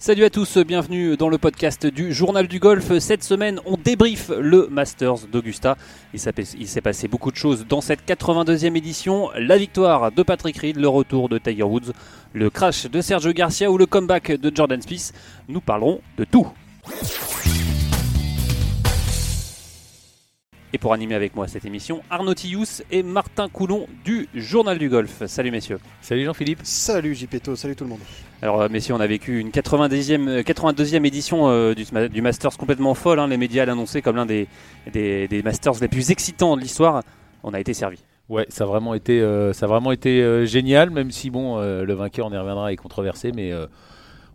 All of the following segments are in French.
Salut à tous, bienvenue dans le podcast du Journal du Golf. Cette semaine, on débriefe le Masters d'Augusta. Il s'est passé- beaucoup de choses dans cette 82e édition. La victoire de Patrick Reed, le retour de Tiger Woods, le crash de Sergio Garcia ou le comeback de Jordan Spieth. Nous parlerons de tout. Et pour animer avec moi cette émission, Arnaud Tillous et Martin Coulon du Journal du Golf. Salut messieurs. Salut Jean-Philippe. Salut JPto, salut tout le monde. Alors euh, messieurs, on a vécu une 90e, euh, 82e édition euh, du, Masters complètement folle. hein. Les médias l'annonçaient comme l'un des, des, des Masters les plus excitants de l'histoire. On a été servi. Ouais, ça a vraiment été, euh, ça a vraiment été euh, génial, même si bon, euh, le vainqueur, on y reviendra, est controversé, mais euh,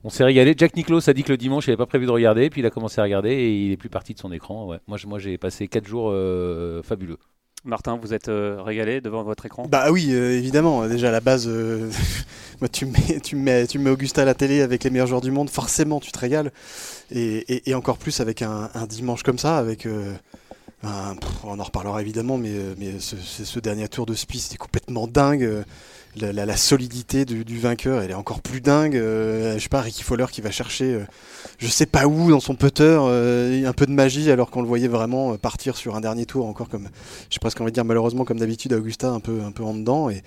on s'est régalé. Jack Nicklaus a dit que le dimanche, il n'avait pas prévu de regarder, puis il a commencé à regarder et il est plus parti de son écran. Ouais. Moi, j'ai passé 4 jours euh, fabuleux. Martin, vous êtes euh, régalé devant votre écran? Bah oui, euh, évidemment. Déjà à la base, euh, moi tu me mets, tu me mets, tu me mets Augusta à la télé avec les meilleurs joueurs du monde, forcément tu te régales. Et, et- et encore plus avec un, un dimanche comme ça, avec. euh, un- pff, on en reparlera évidemment, mais, mais ce, dernier tour de Spieth c'était complètement dingue. La, la- la solidité du, du vainqueur, elle est encore plus dingue. Euh, je sais pas, Ricky Fowler qui va chercher, euh, je sais pas où dans son putter, euh, un peu de magie alors qu'on le voyait vraiment euh, partir sur un dernier tour encore comme j'ai presque envie de dire malheureusement comme d'habitude à Augusta un peu un peu en dedans et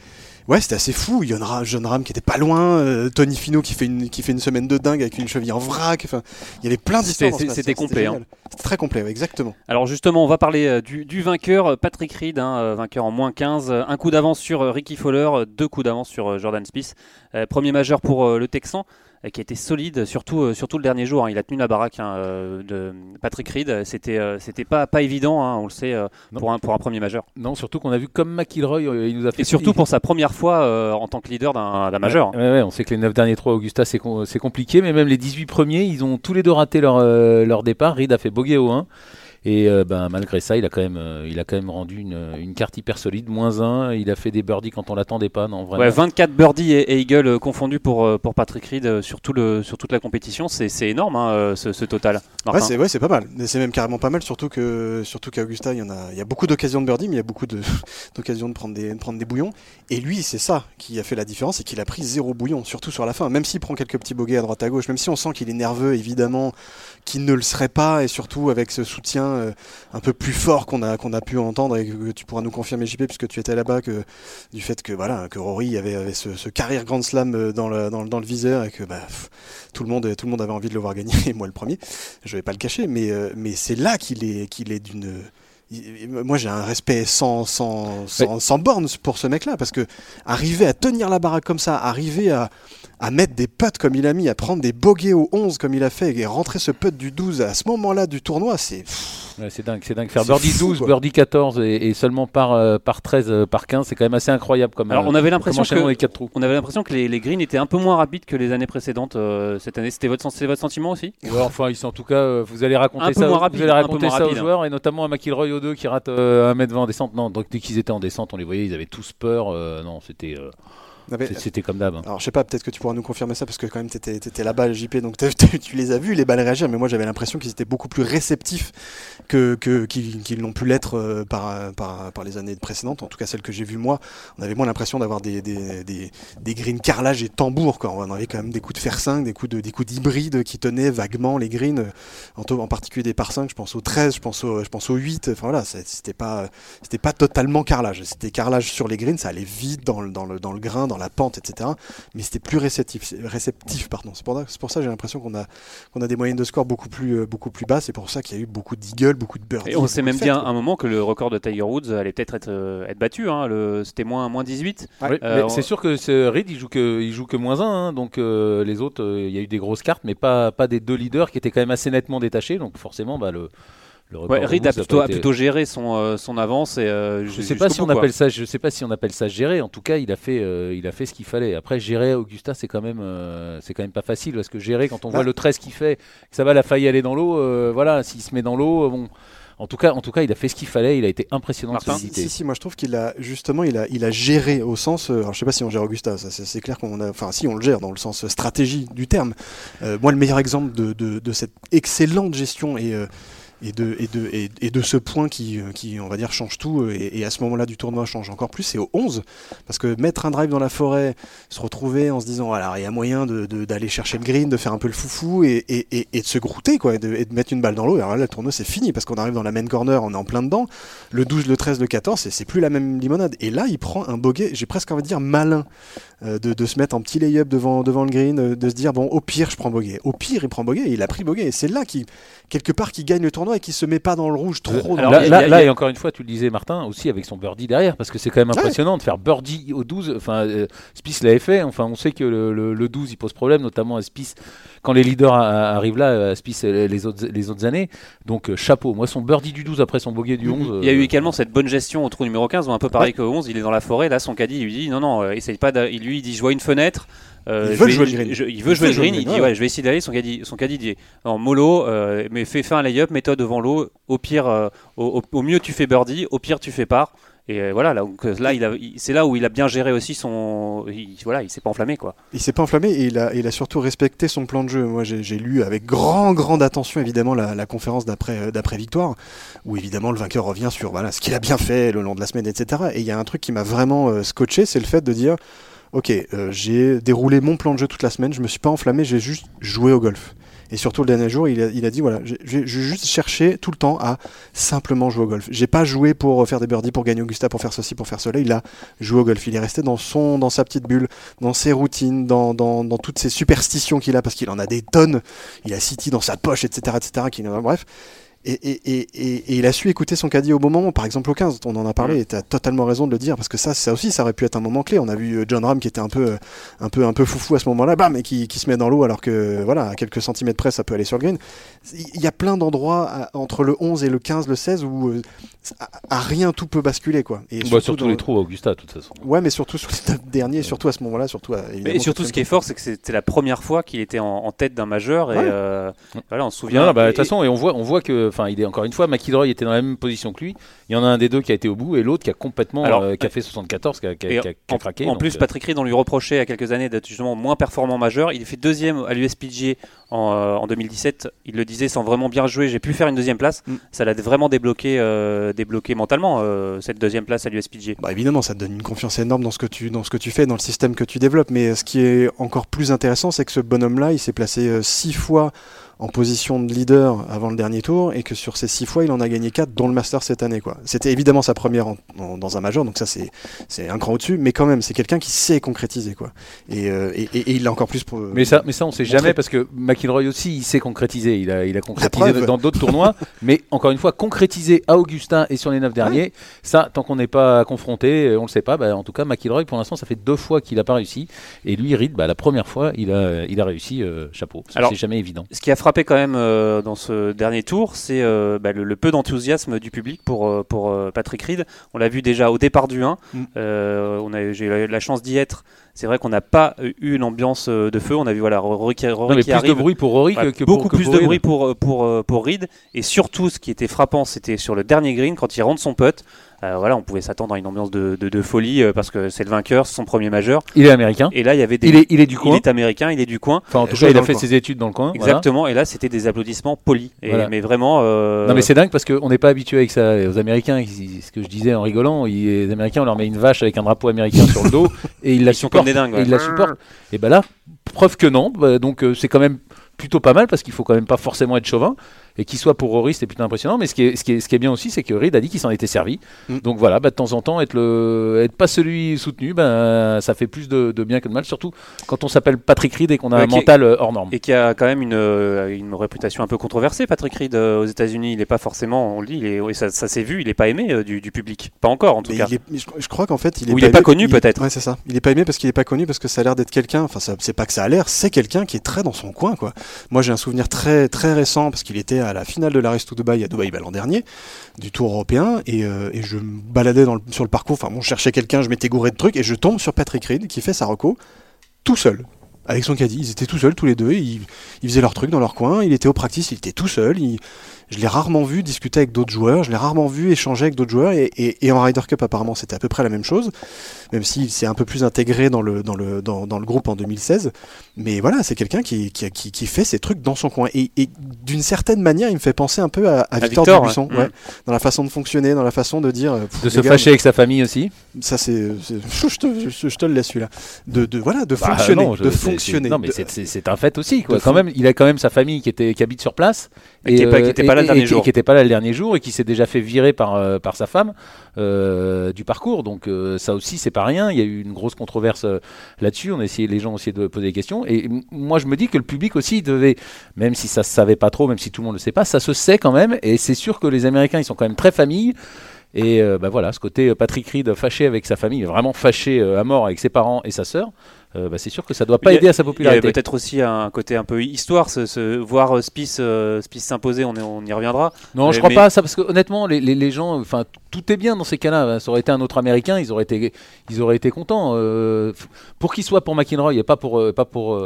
ouais c'était assez fou John Ram, John Ram qui était pas loin euh, Tony Fino qui fait une qui fait une semaine de dingue avec une cheville en vrac enfin il y avait plein d'histoires C'était- complet, génial. c'était très complet ouais, exactement Alors justement, on va parler du, du vainqueur, Patrick Reed, hein, vainqueur en moins 15. euh, Un coup d'avance sur Ricky Fowler, deux coups d'avance sur euh, Jordan Spieth. Euh, premier majeur pour euh, le Texan, qui a été solide, surtout, surtout le dernier jour. hein. Il a tenu la baraque hein, de Patrick Reed. C'était c'était pas, pas évident, hein, on le sait, pour, un, pour un premier majeur. Non, surtout qu'on a vu comme McIlroy, il nous a fait. Et surtout pour sa première fois euh, en tant que leader d'un d'un majeur. Ouais, ouais, on sait que les 9 derniers trous à Augusta, c'est com- c'est compliqué, mais même les 18 premiers, ils ont tous les deux raté leur, euh, leur départ. Reed a fait bogey au 1. Et euh, ben, malgré ça, il a quand même, euh, il a quand même rendu une, une carte hyper solide, moins 1. Il a fait des birdies quand on l'attendait pas. Non, vraiment. Ouais, 24 birdies et, et eagle euh, confondus pour, euh, pour Patrick Reed sur, tout le, sur toute la compétition. C'est c'est énorme hein, ce, ce total. ouais c'est ouais, c'est pas mal c'est même carrément pas mal surtout que surtout qu'à Augusta il y en a il y a beaucoup d'occasions de birdie mais il y a beaucoup de- d'occasions de prendre des de prendre des bouillons et lui c'est ça qui a fait la différence c'est qu'il a pris zéro bouillon surtout sur la fin même s'il prend quelques petits bogeys à droite à gauche même si on sent qu'il est nerveux évidemment qu'il ne le serait pas et surtout avec ce soutien euh, un peu plus fort qu'on a qu'on a pu entendre et que tu pourras nous confirmer JP puisque tu étais là-bas que du fait que voilà que Rory avait, avait ce, ce carrière Grand Slam euh, dans le, dans, dans le viseur et que bah, pff, tout le monde tout le monde avait envie de le voir gagner et moi le premier. Je vais pas le cacher mais euh, mais c'est là qu'il est qu'il est d'une moi j'ai un respect sans sans, sans, sans borne pour ce mec là parce que arriver à tenir la baraque comme ça arriver à à mettre des putts comme il a mis, à prendre des bogeys au 11 comme il a fait et rentrer ce putt du 12 à ce moment-là du tournoi, c'est Ouais, c'est dingue, c'est dingue. Faire birdie fou, 12, quoi. birdie 14 et, et seulement par, euh, par 13, euh, par 15, c'est quand même assez incroyable comme, Alors euh, on avait l'impression que des 4 trous. On avait l'impression que les, les greens étaient un peu moins rapides que les années précédentes euh, cette année. C'était votre, votre sentiment aussi? Ouais, enfin, ils sont en tout cas, euh, vous allez raconter Un peu ça, moins rapide, vous allez peu raconter ça aux rapide. joueurs et notamment à McIlroy au 2 qui rate euh, un mètre 20 en descente. Non, donc dès qu'ils étaient en descente, on les voyait, ils avaient tous peur. euh, non, c'était c'était comme d'hab. hein. Alors je sais pas, peut-être que tu pourras nous confirmer ça parce que quand même t'étais étais là-bas JP, donc tu les as vus les balles réagir, mais moi j'avais l'impression qu'ils étaient beaucoup plus réceptifs que que- qu'ils qu'ils n'ont pu l'être euh, par, par par les années précédentes. En tout cas celles que j'ai vues moi, on avait moins l'impression d'avoir des des, des des greens carrelage et tambour on avait quand même des coups de fer 5, des coups de des coups d'hybride qui tenaient vaguement les greens, en, en particulier des par 5, je pense au 13, je pense au je pense au 8. Enfin voilà, c'était pas pas totalement carrelage, c'était carrelage sur les greens, ça allait vite dans le dans le dans le grain, dans la pente, etc mais c'était plus réceptif, c'est- réceptif pardon. C'est pour, ça- c'est pour ça que j'ai l'impression qu'on a, qu'on a des moyennes de score beaucoup plus, euh, beaucoup plus bas. C'est pour ça qu'il y a eu beaucoup d'eagles, beaucoup de birdies. Et on sait même bien quoi. un moment que le record de Tiger Woods allait peut-être être, euh, être battu. hein. C'était moins, moins 18. Oui, Euh, on- c'est sûr que ce Reed il joue que il joue que moins 1 donc euh, les autres euh, il y a eu des grosses cartes mais pas pas des deux leaders qui étaient quand même assez nettement détachés donc forcément bah, le le record Ouais, de Reed a plutôt, pas a été- plutôt géré son, euh, son avance. Et, euh, Je sais pas si on appelle ça, je sais pas si on appelle ça gérer. En tout cas, il a fait, euh, il a fait ce qu'il fallait. Après, gérer Augusta, c'est quand même, euh, c'est quand même pas facile parce que gérer quand on Bah. voit le 13 qu'il fait, que ça va la faille aller dans l'eau. euh, voilà, s'il se met dans l'eau, euh, bon, En tout cas, en tout cas, il a fait ce qu'il fallait. Il a été impressionnant de Martin solidité. Si, si, moi je trouve qu'il a justement il a, il a géré au sens. euh, Alors je sais pas si on gère Augusta, c'est c'est clair qu'on a. Enfin, si on le gère dans le sens stratégie du terme. Euh, moi, le meilleur exemple de, de, de cette excellente gestion et. euh, et de, ce point qui, euh, qui, on va dire, change tout, euh, et, à ce moment-là du tournoi change encore plus, c'est au 11. Parce que mettre un drive dans la forêt, se retrouver en se disant, alors il y a moyen d'aller chercher le green, de faire un peu le foufou, et, de se grouter, quoi, et de, et de mettre une balle dans l'eau. Alors là, le tournoi, c'est fini, parce qu'on arrive dans la main corner, on est en plein dedans. Le 12, le 13, le 14, c'est- plus la même limonade. Et là, il prend un bogey, j'ai presque envie de dire malin, euh, de, se mettre en petit lay-up devant, le green, de se dire, bon, au pire, je prends bogey. Au pire, il prend bogey, et il a pris bogey. Et c'est là, qui quelque part, qu'il gagne le tournoi et qu'il se met pas dans le rouge trop. dans alors, là, il a- là- il a- là, et encore une fois, tu le disais, Martin, aussi avec son birdie derrière, parce que c'est quand même Ouais. impressionnant de faire birdie au 12. Enfin, euh, Spieth l'avait fait. Enfin, on sait que le, le- le 12 il pose problème, notamment à Spieth quand les leaders a- a- arrivent là, à Spieth euh, les autres, les autres années. Donc, euh, chapeau. Moi, son birdie du 12 après son bogey du 11. Il y a eu euh, également cette bonne gestion au trou numéro 15, où un peu pareil qu'au 11, il est dans la forêt, là son caddie lui dit non, non, euh, essaye pas, il lui il dit je vois une fenêtre. Euh, Il veut jouer le green. je- il veut jouer le green, il dit ouais. ouais, je vais essayer d'aller, son caddie, son caddie dit en mollo, euh, mais fais, fais un lay-up, mets-toi devant l'eau, au pire, euh, au, au- mieux tu fais birdie, au pire tu fais par. Et voilà, là, donc, là il a- il- c'est là où il a bien géré aussi son. il- voilà, il s'est pas enflammé quoi. Il s'est pas enflammé et il a, il a surtout respecté son plan de jeu. Moi, j'ai lu avec grand, grande attention, évidemment, la, la conférence d'après d'après victoire, où évidemment le vainqueur revient sur voilà, ce qu'il a bien fait le long de la semaine, etc. Et il y a un truc qui m'a vraiment scotché, c'est le fait de dire Ok, euh, j'ai déroulé mon plan de jeu toute la semaine, je me suis pas enflammé, j'ai juste joué au golf. Et surtout le dernier jour, il a, dit voilà, j'ai juste cherché tout le temps à simplement jouer au golf. J'ai pas joué pour faire des birdies, pour gagner Augusta, pour faire ceci, pour faire cela. Il a joué au golf. Il est resté dans son, dans sa petite bulle, dans ses routines, dans, toutes ces superstitions qu'il a, parce qu'il en a des tonnes. Il a City dans sa poche, etc., etc. Bref. Et, et, et, il a su écouter son caddie au bon moment, par exemple au 15, on en a parlé, et tu as totalement raison de le dire, parce que ça, ça aussi, ça aurait pu être un moment clé. On a vu euh, John Ram qui était un peu, euh, un peu, un peu foufou à ce moment-là, bam, et qui, qui se met dans l'eau alors que, voilà, à quelques centimètres près, ça peut aller sur le green. Il y a plein d'endroits entre le 11 et le 15, le 16, où euh, à, à rien tout peut basculer, quoi. Et bah, surtout dans- les trous à Augusta, de toute façon. Ouais, mais surtout sur les neuf derniers, surtout à ce moment-là, surtout à, Et surtout, ce qui est fort, c'est que c'était la première fois qu'il était en, en tête d'un majeur. Et Ouais. euh, voilà, on se souvient. Bah, de toute façon, et on voit, on voit que, enfin, il est encore une fois, McIlroy était dans la même position que lui. Il y en a un des deux qui a été au bout et l'autre qui a complètement, Alors, euh, qui a fait 74, qui a, qui a- Et qui a- qui a en, craqué. en donc, plus, euh, Patrick Reed, on lui reprochait il y a quelques années d'être justement moins performant majeur. Il est fait deuxième à l'USPG en, euh, en 2017. Il le disait sans vraiment bien jouer. J'ai pu faire une deuxième place. Mm. Ça l'a vraiment débloqué, euh, débloqué mentalement euh, cette deuxième place à l'USPG. Bah évidemment, ça te donne une confiance énorme dans ce que tu dans ce que tu fais, dans le système que tu développes. Mais ce qui est encore plus intéressant, c'est que ce bonhomme-là, il s'est placé euh, six fois en position de leader avant le dernier tour, et que sur ces six fois, il en a gagné quatre, dont le Master cette année. quoi. C'était évidemment sa première en- en- dans un major, donc ça c'est c'est un cran au-dessus. Mais quand même, c'est quelqu'un qui sait concrétiser, quoi. Et, euh, et, et- et il l'a encore plus pour. Mais ça, mais ça, on sait montrer. jamais parce que McIlroy aussi, il sait concrétiser. Il a, il a concrétisé dans d'autres tournois. Mais encore une fois, concrétiser à Augustin et sur les neuf derniers, ça, tant qu'on n'est pas confronté, euh, on le sait pas. Bah, en tout cas, McIlroy, pour l'instant, ça fait deux fois qu'il n'a pas réussi. Et lui, Reed, bah, la première fois, il a, il a réussi. euh, chapeau. C'est jamais évident. Ce qui a frappé quand même euh, dans ce dernier tour, c'est euh, bah, le, le peu d'enthousiasme du public pour, pour Patrick Reed. On l'a vu déjà au départ du 1. Mm. On a- J'ai eu la chance d'y être. C'est vrai qu'on n'a pas eu une ambiance euh, de feu. On a vu voilà, Rory qui, Rory Non, mais qui plus arrive. de bruit pour Rory que, pour- beaucoup que plus pour de Reed. bruit pour, euh, pour, euh, pour Reed. Et surtout, ce qui était frappant, c'était sur le dernier green, quand il rentre son putt. Euh, voilà, on pouvait s'attendre à une ambiance de, de- de folie euh, parce que c'est le vainqueur, c'est son premier majeur. Il est américain. Et là, il y avait des. Il est, il est du il coin. est américain, il est du coin. Enfin, en tout Joueur cas, il a fait ses études dans le coin. voilà. Exactement. Et là, c'était des applaudissements polis. Et, Voilà. Mais vraiment. euh, Non mais c'est dingue parce qu'on n'est pas habitué avec ça. Et aux Américains, ils- ce que je disais en rigolant, ils- les Américains on leur met une vache avec un drapeau américain sur le dos et ils la Ils supportent. et ils la supportent. Et ben là, preuve que non. Bah, donc euh, c'est quand même plutôt pas mal parce qu'il faut quand même pas forcément être chauvin. Et qu'il soit pour Rory, c'était plutôt impressionnant. Mais ce qui est, ce qui est, ce qui est bien aussi, c'est que Reed a dit qu'il s'en était servi. Mm. Donc voilà, bah, de temps en temps, être, le, être pas celui soutenu, ben ça fait plus de, de bien que de mal. Surtout quand on s'appelle Patrick Reed et qu'on a Ouais, un est- mental euh, hors norme. Et qui a quand même une, euh, une réputation un peu controversée, Patrick Reed, euh, aux États-Unis. Il n'est pas forcément, on le dit, il est, oui, ça, ça s'est vu, il n'est pas aimé du, du public. Pas encore, en tout Mais cas. il est- je, je crois qu'en fait, il est Ou il est pas aimé- connu, peut-être. Ouais, c'est ça. Il est pas aimé parce qu'il est pas connu parce que ça a l'air d'être quelqu'un. Enfin, c'est pas que ça a l'air, c'est quelqu'un qui est très dans son coin, quoi. Moi, j'ai un souvenir très très récent parce qu'il était à la finale de la Race to Dubai à Dubaï bah, l'an dernier du Tour européen et, euh, je me baladais sur le parcours. Enfin, bon, je cherchais quelqu'un, je m'étais gouré de trucs et je tombe sur Patrick Reed qui fait sa reco tout seul. Avec son caddie, ils étaient tout seuls tous les deux, ils, ils faisaient leur truc dans leur coin, il était au practice, il était tout seul, il, je l'ai rarement vu discuter avec d'autres joueurs, je l'ai rarement vu échanger avec d'autres joueurs, et, et, et, en Ryder Cup apparemment c'était à peu près la même chose, même s'il s'est un peu plus intégré dans le, dans le, dans, dans le groupe en 2016. Mais voilà, c'est quelqu'un qui, qui, qui, qui, fait ses trucs dans son coin. Et, et d'une certaine manière, il me fait penser un peu à, à, Victor, Victor Dubuisson, ouais. Ouais. dans la façon de fonctionner, dans la façon de dire... De se gars, fâcher avec sa famille aussi Ça c'est... Je te, je, je te le laisse celui-là. De, de, voilà, de bah, fonctionner. Non, je, de fonctionner. Non mais c'est un fait aussi. Quoi. Quand même, il a quand même sa famille qui, était, qui habite sur place. Et, et qui n'était pas là le dernier jour. Qui n'était pas là le dernier jour et qui s'est déjà fait virer par, euh, par sa femme euh, du parcours. Donc euh, ça aussi, c'est pas rien. Il y a eu une grosse controverse euh, là-dessus. On a essayé, les gens ont essayé de poser des questions. Et moi, je me dis que le public aussi devait, même si ça se savait pas trop, même si tout le monde le sait pas, ça se sait quand même. Et c'est sûr que les Américains, ils sont quand même très familles. Et bah voilà, ce côté Patrick Reed fâché avec sa famille, vraiment fâché à mort avec ses parents et sa sœur, euh, bah, c'est sûr que ça doit pas aider à sa popularité. Il y a peut-être aussi un côté un peu histoire, ce, ce voir Spice, euh, Spice s'imposer, on, on, y reviendra. Non, mais, je crois mais... pas à ça, parce que honnêtement, les, les, les gens, enfin, tout est bien dans ces cas-là. Ça aurait été un autre Américain, ils auraient été, ils auraient été contents. Euh, pour qu'il soit pour McInroy et pas pour, pas pour,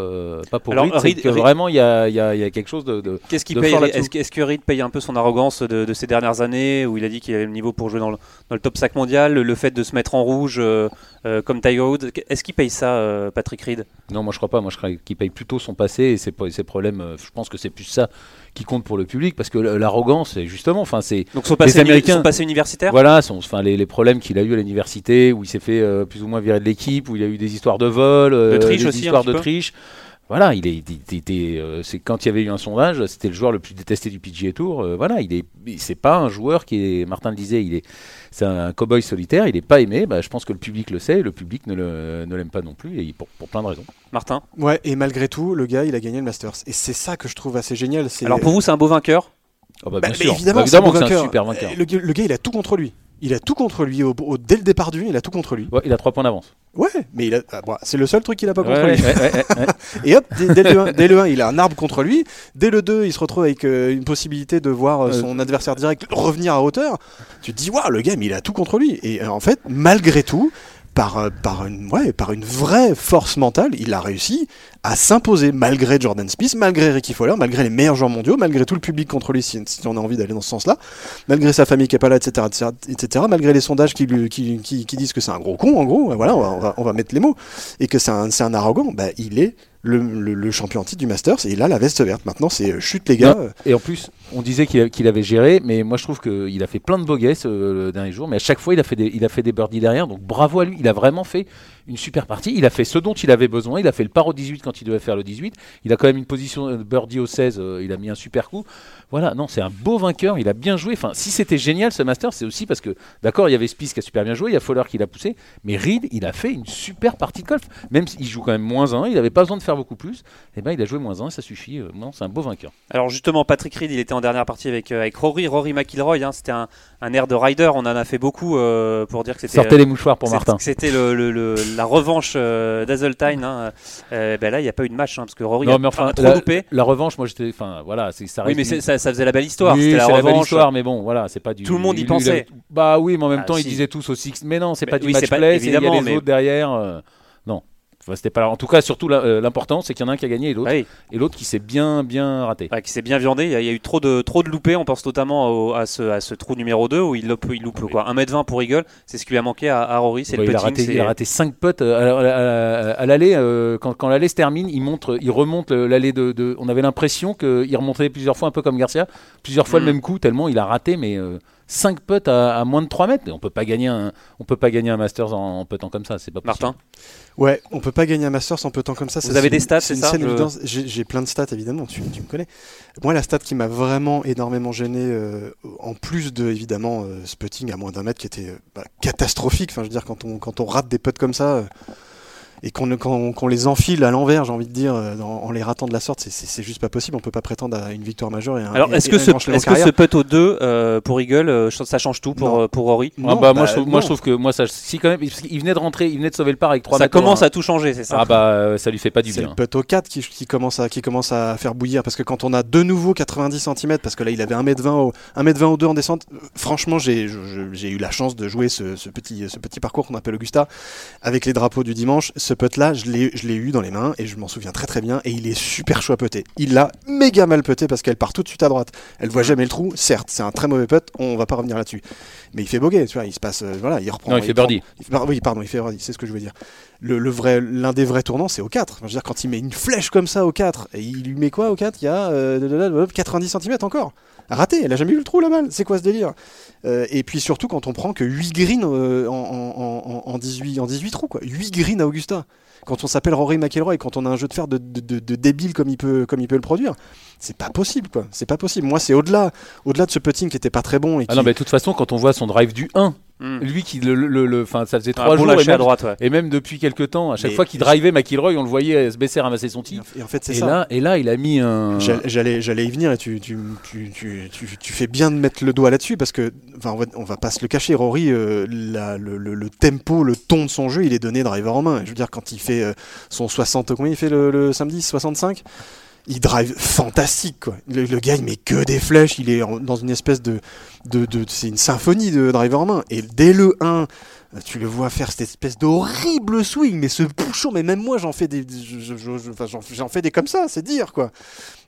pas pour Alors, Reed, Reed, que Reed, vraiment il y a, y, a, y a, quelque chose de. de Qu'est-ce qu'il paye Est-ce est que Reed paye un peu son arrogance de, de, ces dernières années où il a dit qu'il avait le niveau pour jouer dans le, dans le top 5 mondial, le, le, fait de se mettre en rouge euh, euh, comme Tiger Woods Est-ce qu'il paye ça, euh, Patrick Reed Non, moi je crois pas. Moi je crois qu'il paye plutôt son passé et ses, ses problèmes. Je pense que c'est plus ça qui compte pour le public parce que l'arrogance, justement, enfin c'est. Donc son passé, Américains, son passé universitaire. Voilà, son, enfin les, les problèmes qu'il a eu à l'université où il s'est fait euh, plus ou moins virer de l'équipe, où il y a eu des histoires de vol, euh, de triche des aussi, histoires de triche. Voilà, il est, euh, c'est quand il y avait eu un sondage, c'était le joueur le plus détesté du PGA Tour. Euh, voilà, il est, c'est pas un joueur qui est, Martin le disait, il est, c'est un cow-boy solitaire, il est pas aimé. Bah, je pense que le public le sait, et le public ne, le, ne l'aime pas non plus, et pour, pour, plein de raisons. Martin. Ouais, et malgré tout, le gars, il a gagné le Masters, et c'est ça que je trouve assez génial. Alors pour vous, c'est un beau vainqueur? Oh bah, bien bah, sûr. évidemment, bah, évidemment c'est que c'est un super vainqueur. Le, le, gars, il a tout contre lui. Il a tout contre lui au, au, dès le départ du il a tout contre lui. Ouais, il a 3 points d'avance. Ouais, mais il a, ah, bon, c'est le seul truc qu'il a pas contre ouais, lui. Ouais, et hop, dès, dès, le 1, dès, le 1, il a un arbre contre lui. Dès le 2, il se retrouve avec euh, une possibilité de voir euh, son adversaire direct revenir à hauteur. Tu te dis, waouh, le mais il a tout contre lui. Et euh, en fait, malgré tout, par, par, une, ouais, par une vraie force mentale, il a réussi à s'imposer malgré Jordan Smith, malgré Ricky Fowler, malgré les meilleurs joueurs mondiaux, malgré tout le public contre lui, si, si on a envie d'aller dans ce sens-là, malgré sa famille qui est pas là, etc., etc., etc. malgré les sondages qui, qui, qui, qui disent que c'est un gros con, en gros, voilà, on va, on va, on va mettre les mots, et que c'est un, un arrogant, bah, il est le, champion titre du Masters et a la veste verte. Maintenant, c'est chute, les gars. Et en plus, on disait qu'il qu avait géré, mais moi je trouve qu'il a fait plein de guesses euh, le dernier jour, mais à chaque fois il a fait des, il a fait des birdies derrière, donc bravo à lui. Il a vraiment fait une super partie. Il a fait ce dont il avait besoin. Il a fait le par au 18 quand il devait faire le 18. Il a quand même une position de birdie au 16. Euh, il a mis un super coup. Voilà, non, c'est un beau vainqueur. Il a bien joué. Enfin, si c'était génial ce Master, c'est aussi parce que, d'accord, il y avait Spice qui a super bien joué, il y a Fowler qui l'a poussé, mais Reed, il a fait une super partie de golf. Même s'il joue quand même moins 1, il n'avait pas besoin de faire beaucoup plus. Et ben, il a joué moins 1, ça suffit. Euh, non, c'est un beau vainqueur. Alors justement, Patrick Reed, il était en dernière partie avec, euh, avec Rory, Rory McIlroy. Hein, c'était un, un, air de rider. On en a fait beaucoup euh, pour dire que c'était. Sortez les mouchoirs pour Martin. C'était le, le, le, la revanche euh, d'Hazeltine. Hein. ben là, il n'y a pas eu de match hein, parce que Rory non, a, mais enfin, a trop la, loupé. La revanche, moi, j'étais. Enfin, voilà, ça Oui, mais ça, ça, faisait la belle histoire. Oui, c'était la revanche. La belle histoire, mais bon, voilà, c'est pas du. Tout le monde y pensait. Il, bah oui, mais en même ah, temps, si. ils disaient tous au six. Mais non, c'est mais pas du match play. Il y a les autres derrière. Euh, non. Enfin, c'était pas. En tout cas, surtout l'important, c'est qu'il y en a un qui a gagné et l'autre, ah oui. et l'autre qui s'est bien, bien raté. Ah, qui s'est bien viandé. Il y, a, il y, a eu trop de, trop de loupés. On pense notamment au, à, ce, à ce trou numéro 2 où il loupe, il loupe oui. quoi, 1m20 pour Eagle. C'est ce qui lui a manqué à, à Rory. C'est le il, a raté, il a raté 5 putts à, à, à. Euh, quand quand l'allée se termine, il montre, il remonte l'allée de, de, On avait l'impression qu'il remontait plusieurs fois, un peu comme Garcia, plusieurs fois mm. le même coup, tellement il a raté, mais. Euh, 5 putts à, à, moins de 3 mètres. On peut pas gagner un, on peut pas gagner un Masters en, en puttant comme ça, c'est pas possible. Martin Ouais, on peut pas gagner un Masters en puttant comme ça. Vous avez des stats, c'est ça. J'ai plein de stats évidemment, tu, tu, me connais. Moi, la stat qui m'a vraiment énormément gêné, euh, en plus de évidemment euh, ce putting à moins d'un mètre qui était euh, bah, catastrophique. Enfin, je veux dire, quand on, quand on rate des putts comme ça euh, et qu'on qu qu les enfile à l'envers, j'ai envie de dire, en, en, les ratant de la sorte, c'est juste pas possible. On peut pas prétendre à une victoire majeure. Et un, Alors, est-ce que, ce, est que ce putt au 2 euh, pour Eagle, euh, ça change tout pour, euh, pour Rory? Non, ah bah, bah, moi, je trouve, moi, je trouve, que moi, ça, si quand même, il venait de rentrer, il venait de sauver le par avec 3 Ça commence à tout changer, c'est ça Ah bah, ça lui fait pas du bien. C'est le putt au 4 qui, qui, commence à, qui commence à faire bouillir parce que quand on a de nouveau 90 cm, parce que là, il avait 1m20 au, 1m20 au 2 en descente, franchement, j'ai eu la chance de jouer ce, ce, petit, ce petit parcours qu'on appelle Augusta avec les drapeaux du dimanche. Ce ce putt-là, je l'ai je l'ai eu dans les mains et je m'en souviens très très bien. Et il est super chaud à putter. Il l'a méga mal puté parce qu'elle part tout de suite à droite. Elle voit jamais le trou. Certes, c'est un très mauvais putt. On va pas revenir là-dessus. Mais il fait bogey, tu vois. Il se passe, euh, voilà, il reprend. Non, il fait prend- birdie. il fait- oui, pardon, il fait birdie. C'est ce que je veux dire. Le, le vrai, l'un des vrais tournants, c'est au 4. Enfin, je veux dire, quand il met une flèche comme ça au 4, et il lui met quoi au 4 Il y a euh, 90 cm encore. Raté, elle a jamais vu le trou la balle. C'est quoi ce délire? Euh, Et puis surtout quand on prend que 8 greens euh, en, en, en, en 18, en 18 trous, quoi. 8 greens à Augusta. Quand on s'appelle Rory McIlroy et quand on a un jeu de fer de, de, de- de débile comme il peut, comme il peut le produire, c'est pas possible, quoi. C'est pas possible. Moi, c'est au-delà, au-delà de ce putting qui était pas très bon et Ah non, mais de toute façon, quand on voit son drive du 1, Hmm. lui qui le. le, le- enfin, ça faisait 3 bon jours. Et à même, droite, ouais. et même depuis quelques temps, à chaque Mais- fois qu'il drivait McIlroy, on le voyait se baisser, ramasser son en- et en fait, c'est ça. là, et là, il a mis un. J'allais- y venir et tu, tu, tu, tu, tu- tu fais bien de mettre le doigt là-dessus parce que, enfin, on va, on va pas se le cacher, Rory, euh, la- le, le- le tempo, le ton de son jeu, il est donné driver en main. Je veux dire, quand il fait euh, son 60, combien il fait le, le samedi? 65 il drive fantastique quoi. Le, le gars il met que des flèches, il est dans une espèce de, de, de- c'est une symphonie de driver en main. Et dès le 1, tu le vois faire cette espèce d'horrible swing, mais ce bouchon, mais même moi j'en fais des, je- je- je- je- enfin, j'en, fais des comme ça, c'est dire quoi.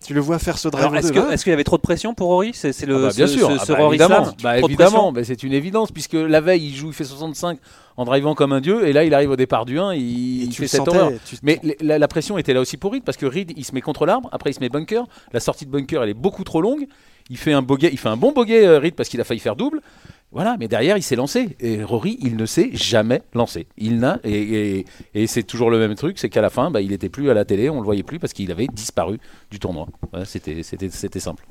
Tu le vois faire ce Alors, est-ce qu'il y avait trop de pression pour Rory C'est le Ah bah, bien ce- sûr, ce, Ah bah, Rory évidemment, Bah, évidemment, bah, c'est une évidence puisque la veille il joue, il fait 65 en drivant comme un dieu et là il arrive au départ du 1, il, fait cette sentais, horreur. tu- Mais la pression était là aussi pour Reed parce que Reed il se met contre l'arbre, après il se met bunker, la sortie de bunker elle est beaucoup trop longue, il fait un bogey, il fait un bon bogey euh, Reed parce qu'il a failli faire double. Voilà, mais derrière il s'est lancé et Rory il ne s'est jamais lancé. Il n'a et, c'est toujours le même truc, c'est qu'à la fin bah, il était plus à la télé, on le voyait plus parce qu'il avait disparu du tournoi. C'était c'était c'était simple.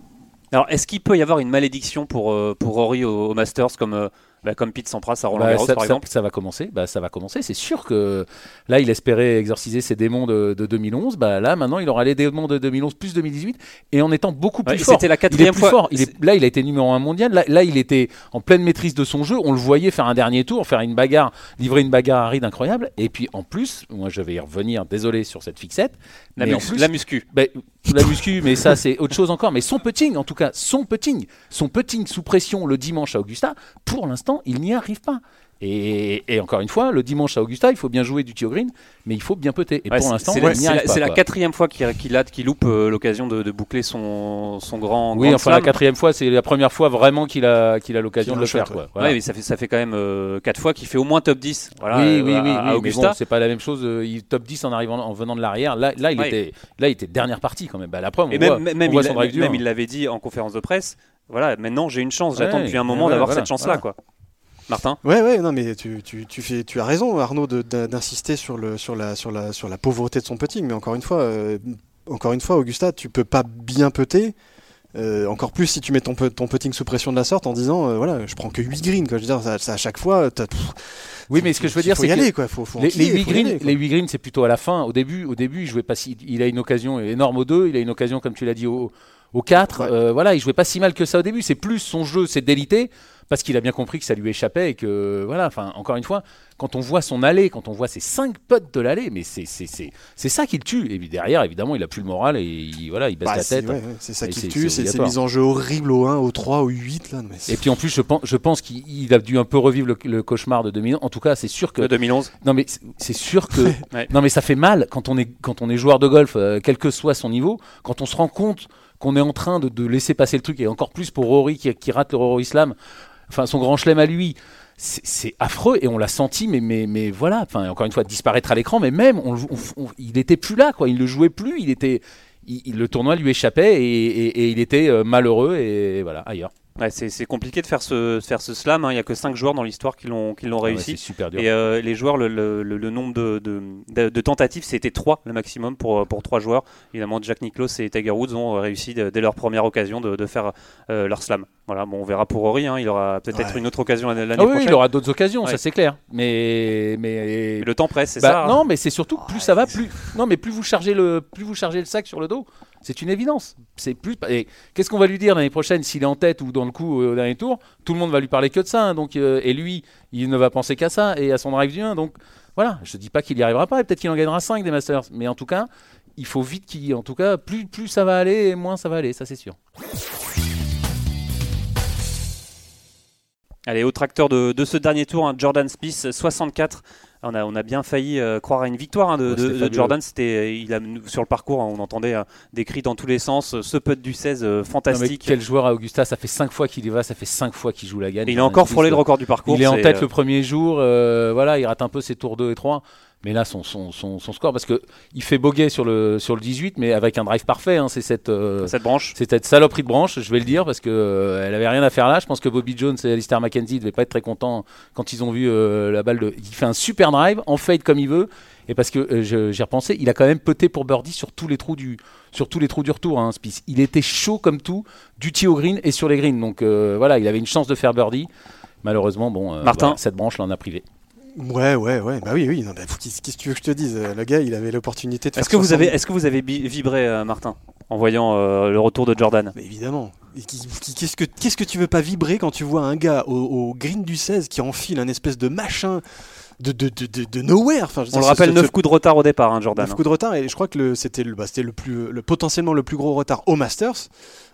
Alors, est-ce qu'il peut y avoir une malédiction pour, euh, pour Rory au, Masters euh, bah, comme Pete Sampras à Roland Bah, Garros ça, par exemple ça va commencer. Bah, ça va commencer. C'est sûr que là, il espérait exorciser ses démons de, de 2011. Bah, là, maintenant, il aura les démons de 2011 plus 2018 et en étant beaucoup plus Ouais, fort. C'était la Il est quatrième plus fois. fort. Il est- là, il a été numéro un mondial. Là, là, il était en pleine maîtrise de son jeu. On le voyait faire un dernier tour, faire une bagarre, livrer une bagarre à Reed incroyable. Et puis, en plus, moi, je vais y revenir. Désolé sur cette fixette. La, mais en plus- la muscu. Ben, la muscu, mais ça c'est autre chose encore. Mais son putting, en tout cas, son putting, son putting sous pression le dimanche à Augusta, pour l'instant, il n'y arrive pas. Et, et encore une fois, le dimanche à Augusta, il faut bien jouer du au green, mais il faut bien putter. Et Ouais, pour l'instant, c'est la, quatrième fois qu'il a- qu'il loupe euh, l'occasion de, de boucler son, son grand. Oui, enfin la quatrième fois, c'est la première fois vraiment qu'il a, qu'il a l'occasion de le faire. shot, Quoi. ouais. Voilà. Ouais, mais ça fait, ça fait quand même 4 fois qu'il fait au moins top 10. Voilà, oui, euh, oui, à- oui, à oui, Augusta. bon, c'est pas la même chose. euh, Il top 10 en arrivant, en venant de l'arrière. Là, là, il était, là, il était dernière partie quand même. Bah, la preuve, on Et voit, même, même, on voit il, son drive dur. même il l'avait dit en conférence de presse. Voilà, maintenant j'ai une chance. J'attends Ouais, depuis un moment d'avoir voilà, cette chance-là, voilà. quoi. Martin? Ouais, ouais, non, mais tu, tu, tu, fais, tu as raison, Arnaud, d'insister sur, le, sur, la, sur, la, sur la pauvreté de son putting. Mais encore une fois, euh, encore une fois, Augusta, tu peux pas bien putter. euh, encore plus si tu mets ton, ton putting sous pression de la sorte en disant euh, voilà je prends que 8 greens quoi. je veux dire ça, ça, à chaque fois t'as- pff, Oui, mais ce que je veux dire, c'est que quoi faut, faut Les, les 8 faut y greens, aller, quoi. les huit greens, c'est plutôt à la fin. Au début, au début, il jouait pas si, il a une occasion énorme au 2, il a une occasion, comme tu l'as dit, au, au 4. Ouais. Euh, voilà, il jouait pas si mal que ça au début. C'est plus son jeu, c'est délité, parce qu'il a bien compris que ça lui échappait et que, voilà, enfin, encore une fois, quand on voit son allée, quand on voit ses 5 putts de l'allée, mais c'est, c'est, c'est, c'est ça qui le tue. Et puis derrière, évidemment, il a plus le moral et il, voilà, il baisse Bah, la tête. ouais, ouais, c'est ça qui le tue c'est ces mises en jeu horribles au 1 au 3 au 8 là mais Et puis en plus, je pense, je pense qu'il il a dû un peu revivre le, le cauchemar de 2000. En tout cas, c'est sûr que de 2011. non mais c'est- c'est sûr que Ouais. non mais ça fait mal quand on est quand on est joueur de golf, euh, quel que soit son niveau, quand on se rend compte qu'on est en train de, de laisser passer le truc et encore plus pour Rory qui, qui rate le Rory Slam, enfin son grand chelem à lui. C'est affreux et on l'a senti, mais, mais, voilà, encore une fois disparaître à l'écran, mais même il était plus là, quoi, il ne jouait plus, il était, le tournoi lui échappait et il était euh, malheureux et voilà ailleurs. Ouais, c'est compliqué de faire ce, de faire ce slam. hein. Il n'y a que 5 joueurs dans l'histoire qui l'ont Ah ouais, réussi. c'est super dur. Et euh, les joueurs, le, le- le- le nombre de, de, de- de tentatives, c'était 3 le maximum pour, pour 3 joueurs. Évidemment, Jack Nicklaus et Tiger Woods ont réussi de- dès leur première occasion de, de faire euh, leur slam. Voilà, bon, on verra pour Rory, hein. il aura peut-être Ouais. une autre occasion l'année Ah oui, prochaine. il aura d'autres occasions, Ouais. ça c'est clair. Mais le temps presse, c'est Bah, ça hein. Non, mais c'est surtout que plus ça va, plus non, mais plus vous chargez le plus vous chargez le sac sur le dos. C'est une évidence. C'est plus qu'est-ce qu'on va lui dire l'année prochaine s'il est en tête ou dans le coup euh, au dernier tour? Tout le monde va lui parler que de ça. hein, donc euh, et lui, il ne va penser qu'à ça et à son drive du 1. Donc voilà, je dis pas qu'il y arrivera pas. Peut-être qu'il en gagnera 5 des Masters. Mais en tout cas, il faut vite qu'il. En tout cas, plus ça va aller, moins ça va aller. Ça c'est sûr. Allez, au tracteur de, de ce dernier tour, un Jordan Spieth 64 On a, on a bien failli euh, croire à une victoire hein, de, Ouais, de- c'était de fabuleux. Jordan. C'était, il a, sur le parcours, hein, on entendait euh, des cris dans tous les sens. Ce putt du 16, euh, Non, fantastique. quel joueur à Augusta Ça fait 5 fois qu'il y va, ça fait 5 fois qu'il joue la gagne. Et il a encore frôlé le record du parcours. Il est en tête le premier jour, voilà, il rate un peu ses tours 2 et 3. Mais là, son, son, son, son score, parce que il fait bogey sur le, sur le 18, mais avec un drive parfait. hein, c'est cette, euh, cette branche. c'est cette saloperie de branche, je vais le dire, parce que euh, elle avait rien à faire là. Je pense que Bobby Jones et Alistair McKenzie devaient pas être très contents quand ils ont vu euh, la balle. De... Il fait un super drive, en fade comme il veut. Et parce que euh, j'ai repensé, il a quand même peté pour birdie sur tous les trous du, sur tous les trous du retour. Hein. Il était chaud comme tout, du tee au green et sur les greens. Donc voilà, il avait une chance de faire birdie. Malheureusement, bon, Martin. voilà, cette branche l'en a privé. Ouais, ouais, ouais. Bah oui, oui. Non, bah, qu'est-ce que tu veux que je te dise Le gars, il avait l'opportunité de faire Est-ce que vous 60 avez, est-ce que vous avez vibré, euh, Martin, en voyant euh, le retour de Jordan? Mais évidemment. Qu'est-ce que qu'est-ce que tu veux pas vibrer quand tu vois un gars au, au green du 16 qui enfile un espèce de machin de, de, de, de, nowhere enfin, je On le rappelle, ce- 9 ce- coups de retard au départ, hein, Jordan. neuf coups de retard et je crois que c'était le, bah, c'était le plus le, potentiellement le plus gros retard au Masters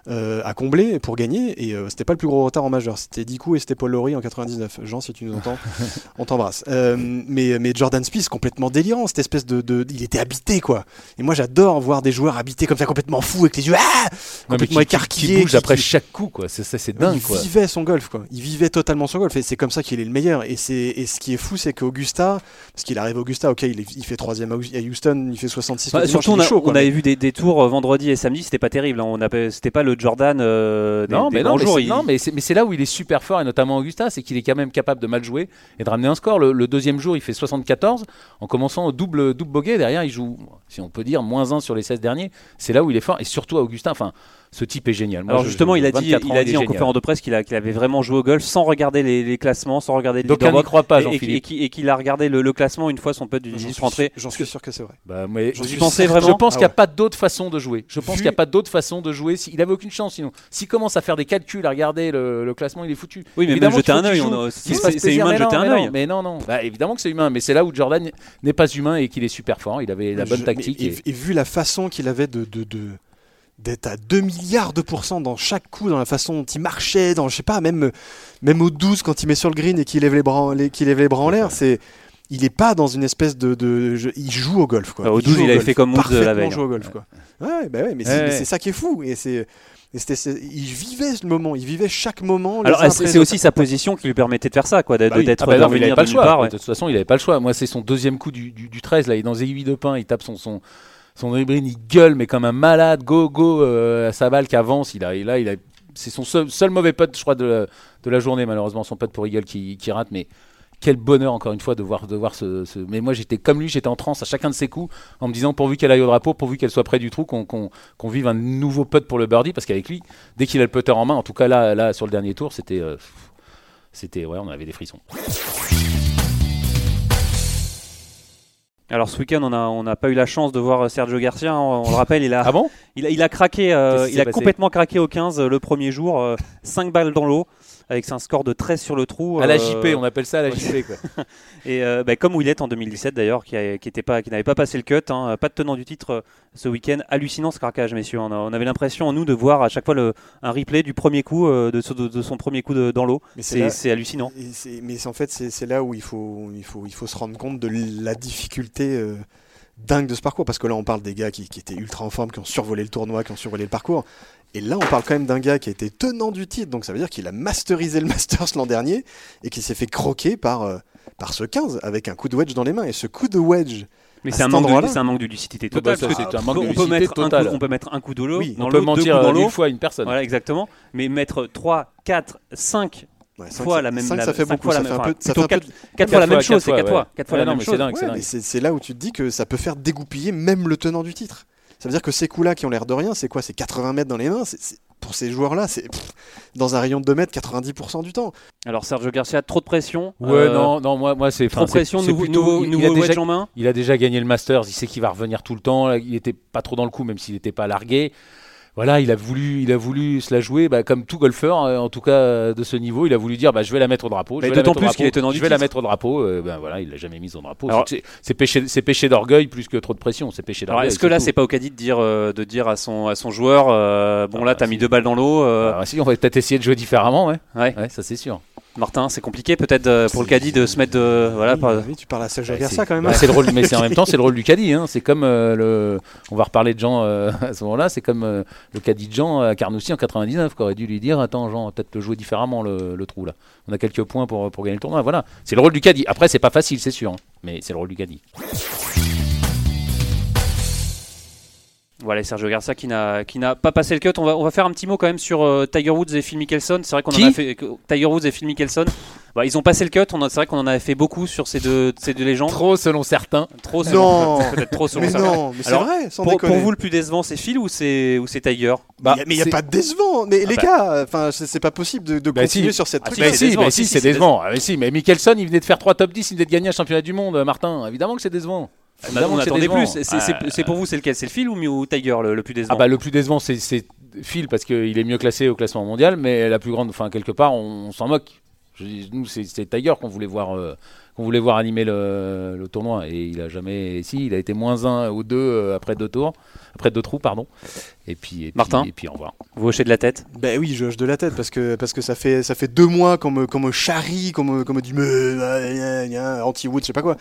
euh, à combler pour gagner et euh, c'était pas le plus gros retard en majeur c'était 10 coups et c'était Paul Lowry en 99 Jean si tu nous entends on t'embrasse Euh, mais, mais Jordan Spieth complètement délirant cette espèce de, de- il était habité quoi et moi j'adore voir des joueurs habités comme ça complètement fous avec les yeux ah complètement qui- qui- écarquillés Qui bouge qui- après qui- chaque coup, quoi. C'est ça, c'est dingue, il quoi. vivait son golf, quoi. Il vivait totalement son golf, et c'est comme ça qu'il est le meilleur. Et c'est et ce qui est fou, c'est qu'Augusta, parce qu'il arrive à Augusta, ok, il, est- il fait troisième à Houston, il fait 66. Bah, surtout, on, a- chaud, quoi, on mais- avait vu des, des tours euh, vendredi et samedi, c'était pas terrible. hein. On a- c'était pas le Jordan euh, des, non, des mais non, mais jours. il- non, mais c'est mais c'est là où il est super fort, et notamment Augusta, c'est qu'il est quand même capable de mal jouer et de ramener un score. Le, le deuxième jour, il fait 74 en commençant au double, double bogey. Derrière, il joue, si on peut dire, moins 1 sur les 16 derniers. C'est là où il est fort, et surtout à Augusta. Enfin, ce type est génial. Moi, Alors justement, je- il a dit, 24 il ans, a dit en conférence de presse qu'il a- qu'il avait vraiment joué au golf sans regarder les, les classements, sans regarder le Donc, on n'y leaderboard, croit pas, et- et, et qu'il- et qu'il a regardé le, le classement une fois son putt du J'en 18 suis, rentré. j'en suis sûr que c'est vrai. Bah, mais J'en je suis pensais certain. vraiment Je pense Ah qu'il n'y a pas d'autre façon de jouer. Je pense Vu- qu'il n'y a pas d'autre façon de jouer. Si- Il avait aucune chance sinon. S'il commence à faire des calculs, à regarder le, le classement, il est foutu. Oui, mais même Évidemment jeter qu'il faut un œil, c'est humain de jeter un mais œil. non, Mais non, non. Bah, évidemment que c'est humain, mais c'est là où Jordan n'est pas humain et qu'il est super fort. Il avait la bonne Je- tactique. et- et, et vu la façon qu'il avait de. de, de- d'être à 2 milliards de pourcents dans chaque coup, dans la façon dont il marchait, dans, je sais pas, même, même au 12 quand il met sur le green et qu'il lève les bras en, les- qu'il lève les bras en l'air, c'est, il est pas dans une espèce de, de- il joue au golf quoi. Bah, au Il 12, joue il au avait golf. fait comme Woods, la veille. joué au golf quoi. Ouais, bah ouais, mais c'est, Ouais, ça qui est fou et c'est, il vivait le moment, il vivait chaque moment. Alors c'est aussi sa position qui lui permettait de faire ça, quoi, Bah oui. d'être Ah bah de non, mais il avait pas le choix. part, ouais. De toute façon, il avait pas le choix. Moi, c'est son deuxième coup du, du, du 13. Là, il est dans aiguilles de pain. Il tape son, son, son dribble, il gueule, mais comme un malade. Go, go euh, à sa balle qui avance. Il a, là, il a, c'est son seul, seul mauvais putt, je crois, de la, de la journée, malheureusement. Son putt pour Eagle qui, qui rate. Mais quel bonheur, encore une fois, de voir, de voir ce, ce- Mais moi, j'étais comme lui, j'étais en transe à chacun de ses coups, en me disant, pourvu qu'elle aille au drapeau, pourvu qu'elle soit près du trou, qu'on vive un nouveau putt pour le birdie. Parce qu'avec lui, dès qu'il a le putter en main, en tout cas là, là sur le dernier tour, c'était. euh, c'était ouais, on avait des frissons. Alors ce week-end, on n'a on n'a pas eu la chance de voir Sergio Garcia. hein, On, on le rappelle, il a, Ah bon? il a, il a craqué, euh, il a complètement craqué au 15 euh, le premier jour, 5 balles dans l'eau, avec un score de 13 sur le trou. À la euh, JP, on appelle ça à la. JP. Quoi. Et euh, bah, comme Willett en 2017 d'ailleurs, qui, a- qui était pas, qui n'avait pas passé le cut, hein, pas de tenant du titre euh, ce week-end. Hallucinant ce craquage, messieurs. On, a- on avait l'impression, nous, de voir à chaque fois le, un replay du premier coup, de, ce- de- de son premier coup de- dans l'eau. C'est hallucinant. Et mais en fait, c'est là où il faut, il, faut, il faut se rendre compte de la difficulté dingue de ce parcours. Parce que là, on parle des gars qui, qui étaient ultra en forme, qui ont survolé le tournoi, qui ont survolé le parcours. Et là, on parle quand même d'un gars qui a été tenant du titre. Donc ça veut dire qu'il a masterisé le Masters l'an dernier et qui s'est fait croquer par, euh, par ce 15 avec un coup de wedge dans les mains. Et ce coup de wedge, Mais c'est un, manque de- c'est un manque de lucidité totale. ça, parce que c'est un manque on de peut mettre un coup- on peut mettre un coup de l'eau Oui, dans on peut l'eau, deux mentir coups dans une fois à une personne. Voilà, exactement. Mais mettre 3, 4, 5 ouais, cinq, fois la même cinq, la- ça fait beaucoup. Ça fait un enfin, peu, ça plutôt fait un peu- quatre- 4 fois la même chose, c'est 4 ouais. fois. 4 fois la non, même mais chose. c'est dingue, Ouais, c'est mais dingue. c'est c'est là où tu te dis que ça peut faire dégoupiller même le tenant du titre. Ça veut dire que ces coups-là qui ont l'air de rien, c'est quoi? C'est 80 mètres dans les mains? Pour ces joueurs-là, c'est dans un rayon de 2 mètres 90% du temps. Alors Sergio Garcia, trop de pression. Ouais, Euh, non, non, moi, moi c'est. Trop de pression, nouveau, plutôt- nouveau, il, nouveau a déjà, wedge en main. il a déjà gagné le Masters, il sait qu'il va revenir tout le temps. Il était pas trop dans le coup, même s'il n'était pas largué. Voilà, il a voulu, il a voulu se la jouer, bah, comme tout golfeur, euh, en tout cas euh, de ce niveau, il a voulu dire, bah, je vais la mettre au drapeau. Je Mais d'autant plus drapeau, qu'il est tenant je du vais la mettre au drapeau. euh, ben voilà, il l'a jamais mise au drapeau. Alors- C'est- péché, c'est péché d'orgueil plus que trop de pression. C'est péché d'orgueil. est-ce que là c'est pas au caddie de dire, euh, de dire à son, à son joueur, euh, bon Ah là bah, t'as si. mis deux balles dans l'eau. Ah, si, on va peut-être essayer de jouer différemment, ouais. ouais. Ouais, ça c'est sûr. Martin, c'est compliqué peut-être euh, pour le caddie de se mettre de. Voilà, oui, bah tu parles à Sergio Bah, Garcia c'est- quand même. bah, c'est le rôle, mais c'est en même temps c'est le rôle du caddie. Hein. C'est comme euh, le, on va reparler de Jean euh, à ce moment-là. C'est comme euh, le caddie de Jean à Carnoustie en 99, qui aurait dû lui dire attends Jean, peut-être le jouer différemment le, le trou là. On a quelques points pour, pour gagner le tournoi. Voilà, c'est le rôle du caddie. Après c'est pas facile, c'est sûr, hein, mais c'est le rôle du caddie. Voilà, Sergio Garcia qui n'a qui n'a pas passé le cut. On va, on va faire un petit mot quand même sur euh, Tiger Woods et Phil Mickelson. C'est vrai qu'on en a fait Tiger Woods et Phil Mickelson. Bah, ils ont passé le cut. On a- C'est vrai qu'on en avait fait beaucoup sur ces deux ces deux légendes. Trop selon certains. Trop selon- peut-être trop selon Mais certains. non, mais c'est vrai, sans Pour, déconner. pour vous, le plus décevant, c'est Phil ou c'est ou c'est Tiger? Bah, mais il n'y a, pas de décevant. Mais les bah. gars, enfin, c'est pas possible de, de Bah, continuer si. sur cette Ah, truc. Mais si, mais si, c'est décevant. Ah, mais si, mais Mickelson, il venait de faire 3 top 10, il venait de gagner un championnat du monde, Martin. Évidemment que c'est décevant. Bah, Évidemment On que c'est attendait plus. C'est- Ah, pour vous, c'est lequel? C'est le Phil ou, Tiger le, le plus décevant? Ah bah le plus décevant c'est Phil parce qu'il est mieux classé au classement mondial, mais la plus grande, enfin quelque part on, on s'en moque. Je dis, nous c'est Tiger qu'on voulait voir, euh, qu'on voulait voir animer le, le tournoi et il a jamais, si il a été moins un ou deux euh, après deux tours, après deux trous pardon. Et puis, et puis- Martin? et puis au revoir. Vous hochez de la tête? Ben oui, je hoche de la tête parce que, parce que ça, fait, ça fait deux mois qu'on me, qu'on me charrie, qu'on me, qu'on me dit mais, gna, gna, anti-wood, je sais pas quoi.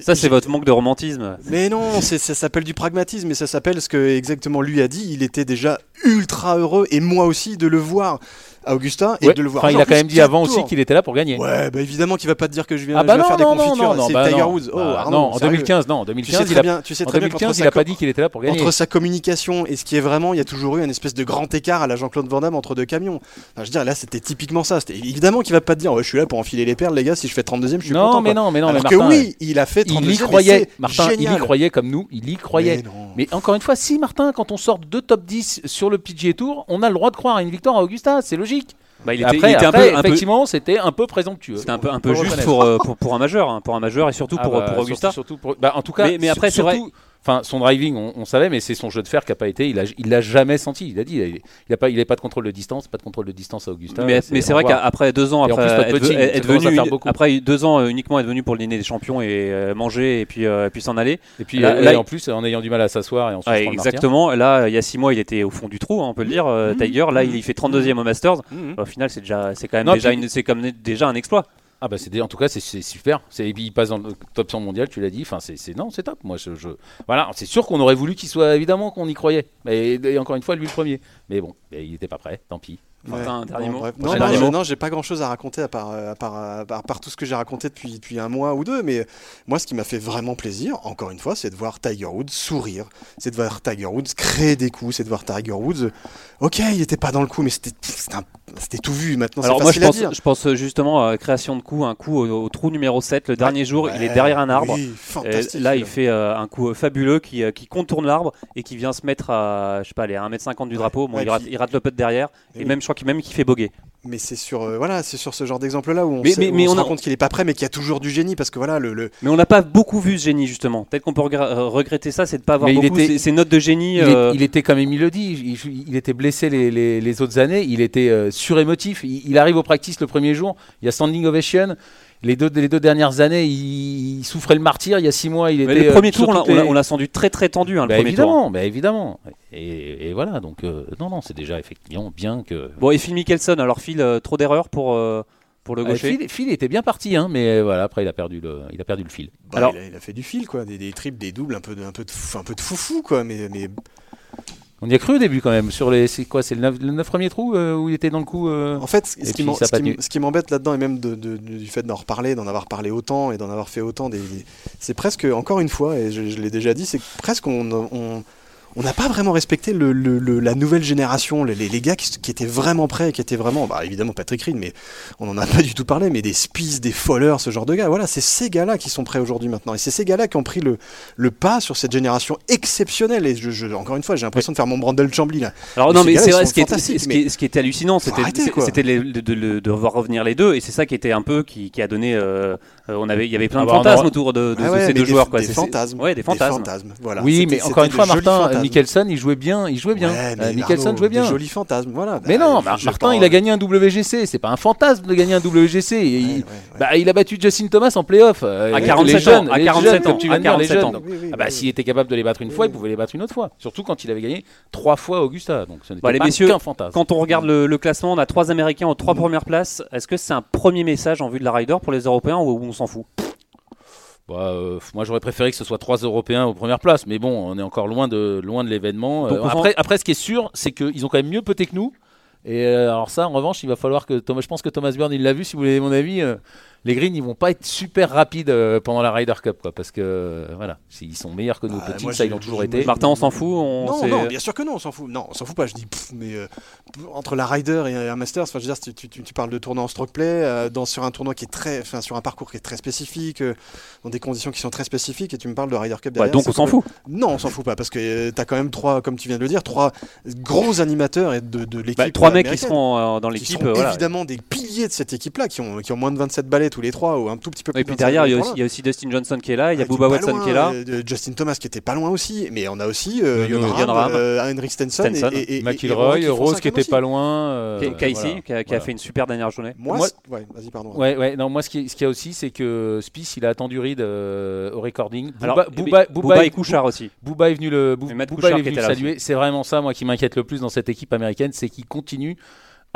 Ça, c'est votre manque de romantisme. Mais non, ça s'appelle du pragmatisme et ça s'appelle ce que exactement lui a dit. Il était déjà ultra heureux et moi aussi de le voir à Augusta et Ouais, de le voir. enfin, il a quand même dit avant aussi qu'il était là pour gagner. Ouais, bah évidemment qu'il va pas te dire que je viens, Ah je bah viens non, faire des non, non, confitures. non, non, c'est bah Tiger non. Woods. Oh, Bah Arnaud, non, en sérieux. 2015, non, en Tu sais 2015, très il a, bien, tu sais en très bien qu'entre 2015, sa il a co- pas dit qu'il était là pour gagner. Entre sa communication et ce qui est vraiment, il y a toujours eu un espèce de grand écart à la Jean-Claude Van Damme entre deux camions. Enfin, je veux dire, là, c'était typiquement ça. C'était évidemment qu'il va pas te dire, ouais, je suis là pour enfiler les perles, les gars. Si je fais 32 e je suis non, content. mais quoi. non, mais non, mais que oui, il a fait 32 il y croyait. Martin, il y croyait comme nous, il y croyait. Mais non. Mais encore une fois, si Martin, quand on sort deux top 10 sur le PGA Tour, on a le droit de croire à une victoire à Augusta, c'est logique. Bah, il était, après, il était après, un peu, effectivement, c'était un peu présomptueux. c'était un peu, un peu juste pour, euh, pour, pour un majeur, hein, pour un majeur et surtout Ah pour, bah, pour Augusta. Surtout, surtout pour- bah, en tout cas, Mais- mais après, c'est surtout- Enfin, son driving, on, on savait, mais c'est son jeu de fer qui a pas été. Il a, il l'a jamais senti. Il a dit, il, il a pas, il pas de contrôle de distance, pas de contrôle de distance à Augusta. mais c'est vrai qu'après deux ans, après être, venu, après deux ans euh, uniquement être venu pour le dîner des champions et euh, manger et puis, euh, puis s'en aller. Et puis là- là, et il- en plus, en ayant du mal à s'asseoir et en souffrant Ouais, le exactement. Là, il y a six mois, il était au fond du trou, hein, on peut le dire. Mhm. Tiger, là, il fait 32e au Masters. Mhm. Au final, c'est déjà, c'est quand même Non, déjà, puis- une- c'est comme déjà un exploit. Ah bah c'est en tout cas c'est super. C'est et puis il passe dans le top 100 mondial, tu l'as dit. Enfin c'est non c'est top. Moi je, voilà c'est sûr qu'on aurait voulu qu'il soit évidemment qu'on y croyait. Et, encore une fois lui le premier. Mais bon il était pas prêt. Tant pis. Martin, un dernier bon, mot bref. Prochain Non, non, j'ai pas grand chose à raconter à part, euh, à part, à part- à part tout ce que j'ai raconté depuis, depuis un mois ou deux. Mais moi, ce qui m'a fait vraiment plaisir, encore une fois, c'est de voir Tiger Woods sourire. C'est de voir Tiger Woods créer des coups. C'est de voir Tiger Woods. Ok, il était pas dans le coup, mais c'était tout vu maintenant. Alors c'est moi je pense, dire. je pense justement à création de coup, un coup au, au trou numéro 7, le dernier jour, il est derrière un arbre. oui, Et fantastique. là, il fait euh, un coup fabuleux qui, euh, qui contourne l'arbre et qui vient se mettre à, je sais pas, aller à 1m50 du drapeau. Bon, Ouais, il, rate, puis- il rate le putt derrière. Et Et oui. même, je crois même qu'il fait boguer. Mais c'est sur, euh, voilà, c'est sur ce genre d'exemple-là où on, Mais- sait- mais- où mais on on se a- rend compte qu'il est pas prêt, mais qu'il y a toujours du génie parce que voilà, le, le- Mais on n'a pas beaucoup vu ce génie justement. Peut-être qu'on peut euh, regretter ça, c'est de pas avoir il beaucoup était- ces, notes de génie. Il, est- euh, il était comme il le dit. Il, il était blessé les, les- les autres années. Il était euh, surémotif. Il, il arrive au practice le premier jour. Il y a standing ovation. Les deux, les deux dernières années, il, il souffrait le martyr. Il y a six mois, il mais était. le euh, premier sur tour, on l'a- les- on senti très très tendu. Hein, le Bah, premier tour. évidemment, bah, évidemment. Et, et voilà, donc euh, non, non, c'est déjà effectivement bien que. Bon, et Phil Mickelson, alors Phil, euh, trop d'erreurs pour, euh, pour le Euh, gaucher. Phil, Phil était bien parti, hein, mais euh, voilà, après il a perdu le, il a perdu le fil. bah, Alors- il, a, il a fait du fil, quoi, des, des triples, des doubles, un peu de, un peu de, fou- un peu de foufou, quoi. Mais, mais On y a cru au début quand même. Sur les, c'est quoi, c'est le 9, le neuf premier trou euh, où il était dans le coup. euh, En fait, ce qui m'en- ce ce m'embête là-dedans, et même de- du fait d'en reparler, d'en avoir parlé autant et d'en avoir fait autant, des, des- c'est presque, encore une fois, et je, je l'ai déjà dit, c'est que presque on on- on n'a pas vraiment respecté le, le- le- la nouvelle génération, les, les- les gars qui, étaient vraiment prêts, qui étaient vraiment, bah, évidemment Patrick Reed, mais on n'en a pas du tout parlé, mais des Spies, des Fowler, ce genre de gars. Voilà, c'est ces gars-là qui sont prêts aujourd'hui maintenant. Et c'est ces gars-là qui ont pris le, le pas sur cette génération exceptionnelle. Et je, je- encore une fois, j'ai l'impression de faire mon Brandel Chambly là. Alors Mais non, mais c'est vrai, ce qui, est, fantastiques, ce, qui est- ce qui était hallucinant, c'était de, de- de voir revenir les deux, et c'est ça qui était un peu qui, qui a donné euh, Euh, on avait, il y avait plein Ah de bah, on fantasmes aura- autour de, de Ah ouais, ces deux des- joueurs. Quoi. Des fantasmes. Ouais, des fantasmes. Voilà. Oui, mais encore une fois, Martin, Mikkelsen, il jouait bien, il jouait bien. Ouais, Euh, mais Mikkelsen Arnaud, jouait bien. Des jolis fantasmes, voilà. Mais Bah, non, Mar- je Martin, pas- il a gagné un WGC. C'est pas un fantasme de gagner un WGC. Et Ouais, il, ouais, ouais. bah, il a battu Justin Thomas en playoff. euh, À les 47 jeunes, ans, à les 47 jeunes, ans, comme tu viens à de dire, les 47 jeunes. ans. Ah bah, s'il était capable de les battre une fois, il pouvait les battre une autre fois. Surtout quand il avait gagné trois fois Augusta. Donc ce n'était pas qu'un fantasme. Quand on regarde le, le classement, on a trois Américains aux trois Mm. premières places. Est-ce que c'est un premier message en vue de la Ryder pour les Européens ou on s'en fout? Bah, euh, moi, j'aurais préféré que ce soit trois Européens aux premières places, mais bon, on est encore loin de, loin de l'événement. Euh, après, après, ce qui est sûr, c'est qu'ils ont quand même mieux peut-être que nous. Et euh, alors ça, en revanche, il va falloir que Thomas, je pense que Thomas Byrne, il l'a vu. Si vous voulez mon avis, les greens, ils vont pas être super rapides euh, pendant la Ryder Cup, quoi, parce que euh, voilà, ils sont meilleurs que nos Ah, petits, moi, ça ils l'ont toujours été. Martin, on s'en fout on Non, sait- non, bien sûr que non, on s'en fout. Non, on s'en fout pas. Je dis, pff, mais euh, entre la Ryder et un Masters, enfin, je veux dire, tu, tu- tu- tu parles de tournoi en stroke play, euh, dans, sur un tournoi qui est très, enfin, sur un parcours qui est très spécifique, euh, dans des conditions qui sont très spécifiques, et tu me parles de Ryder Cup Ouais, derrière. donc on s'en fout. même- Non, on s'en fout pas, parce que tu as quand même trois, comme tu viens de le dire, trois gros animateurs et de, de l'équipe. Bah, trois mecs qui seront euh, dans qui l'équipe. euh, voilà. évidemment des piliers de cette équipe-là, qui ont, qui ont moins de 27 balais tous les trois, ou un tout petit peu plus Et puis 27 derrière, il y, a aussi, pour il y a aussi Dustin Johnson qui est là, il y a pas Watson loin, qui est là. euh, Justin Thomas qui était pas loin aussi, mais on a aussi euh, euh, Henrik Stenson, Stenson. et, et, McIlroy, Rose qui était aussi. pas loin. euh, Ca- Casey, voilà. qui, a, qui a Voilà. fait une super dernière journée. Moi, Moi- c'est- ouais, vas-y, pardon. Ouais, ouais, non, moi ce qui- ce qu'il y a aussi, c'est que Spice, il a attendu Reed euh, au recording. Alors, Booba, Booba, Booba Booba et Couchard aussi. Booba est venu le, Booba saluer. C'est vraiment ça, moi, qui m'inquiète le plus dans cette équipe américaine, c'est qu'ils continuent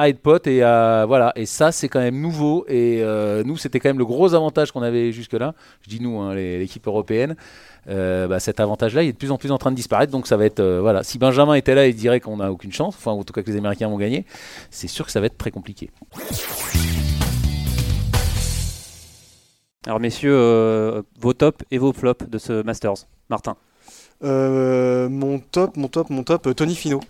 à être potes et à voilà. Et ça, c'est quand même nouveau. Et euh, nous, c'était quand même le gros avantage qu'on avait jusque-là. Je dis nous, hein, les- l'équipe européenne. Euh, bah, cet avantage-là, il est de plus en plus en train de disparaître. Donc ça va être euh, voilà. Si Benjamin était là, il dirait qu'on n'a aucune chance. Enfin, en tout cas que les Américains vont gagner. C'est sûr que ça va être très compliqué. Alors messieurs, euh, vos tops et vos flops de ce Masters. Martin. Euh, mon top, mon top, mon top, euh, Tony Fino.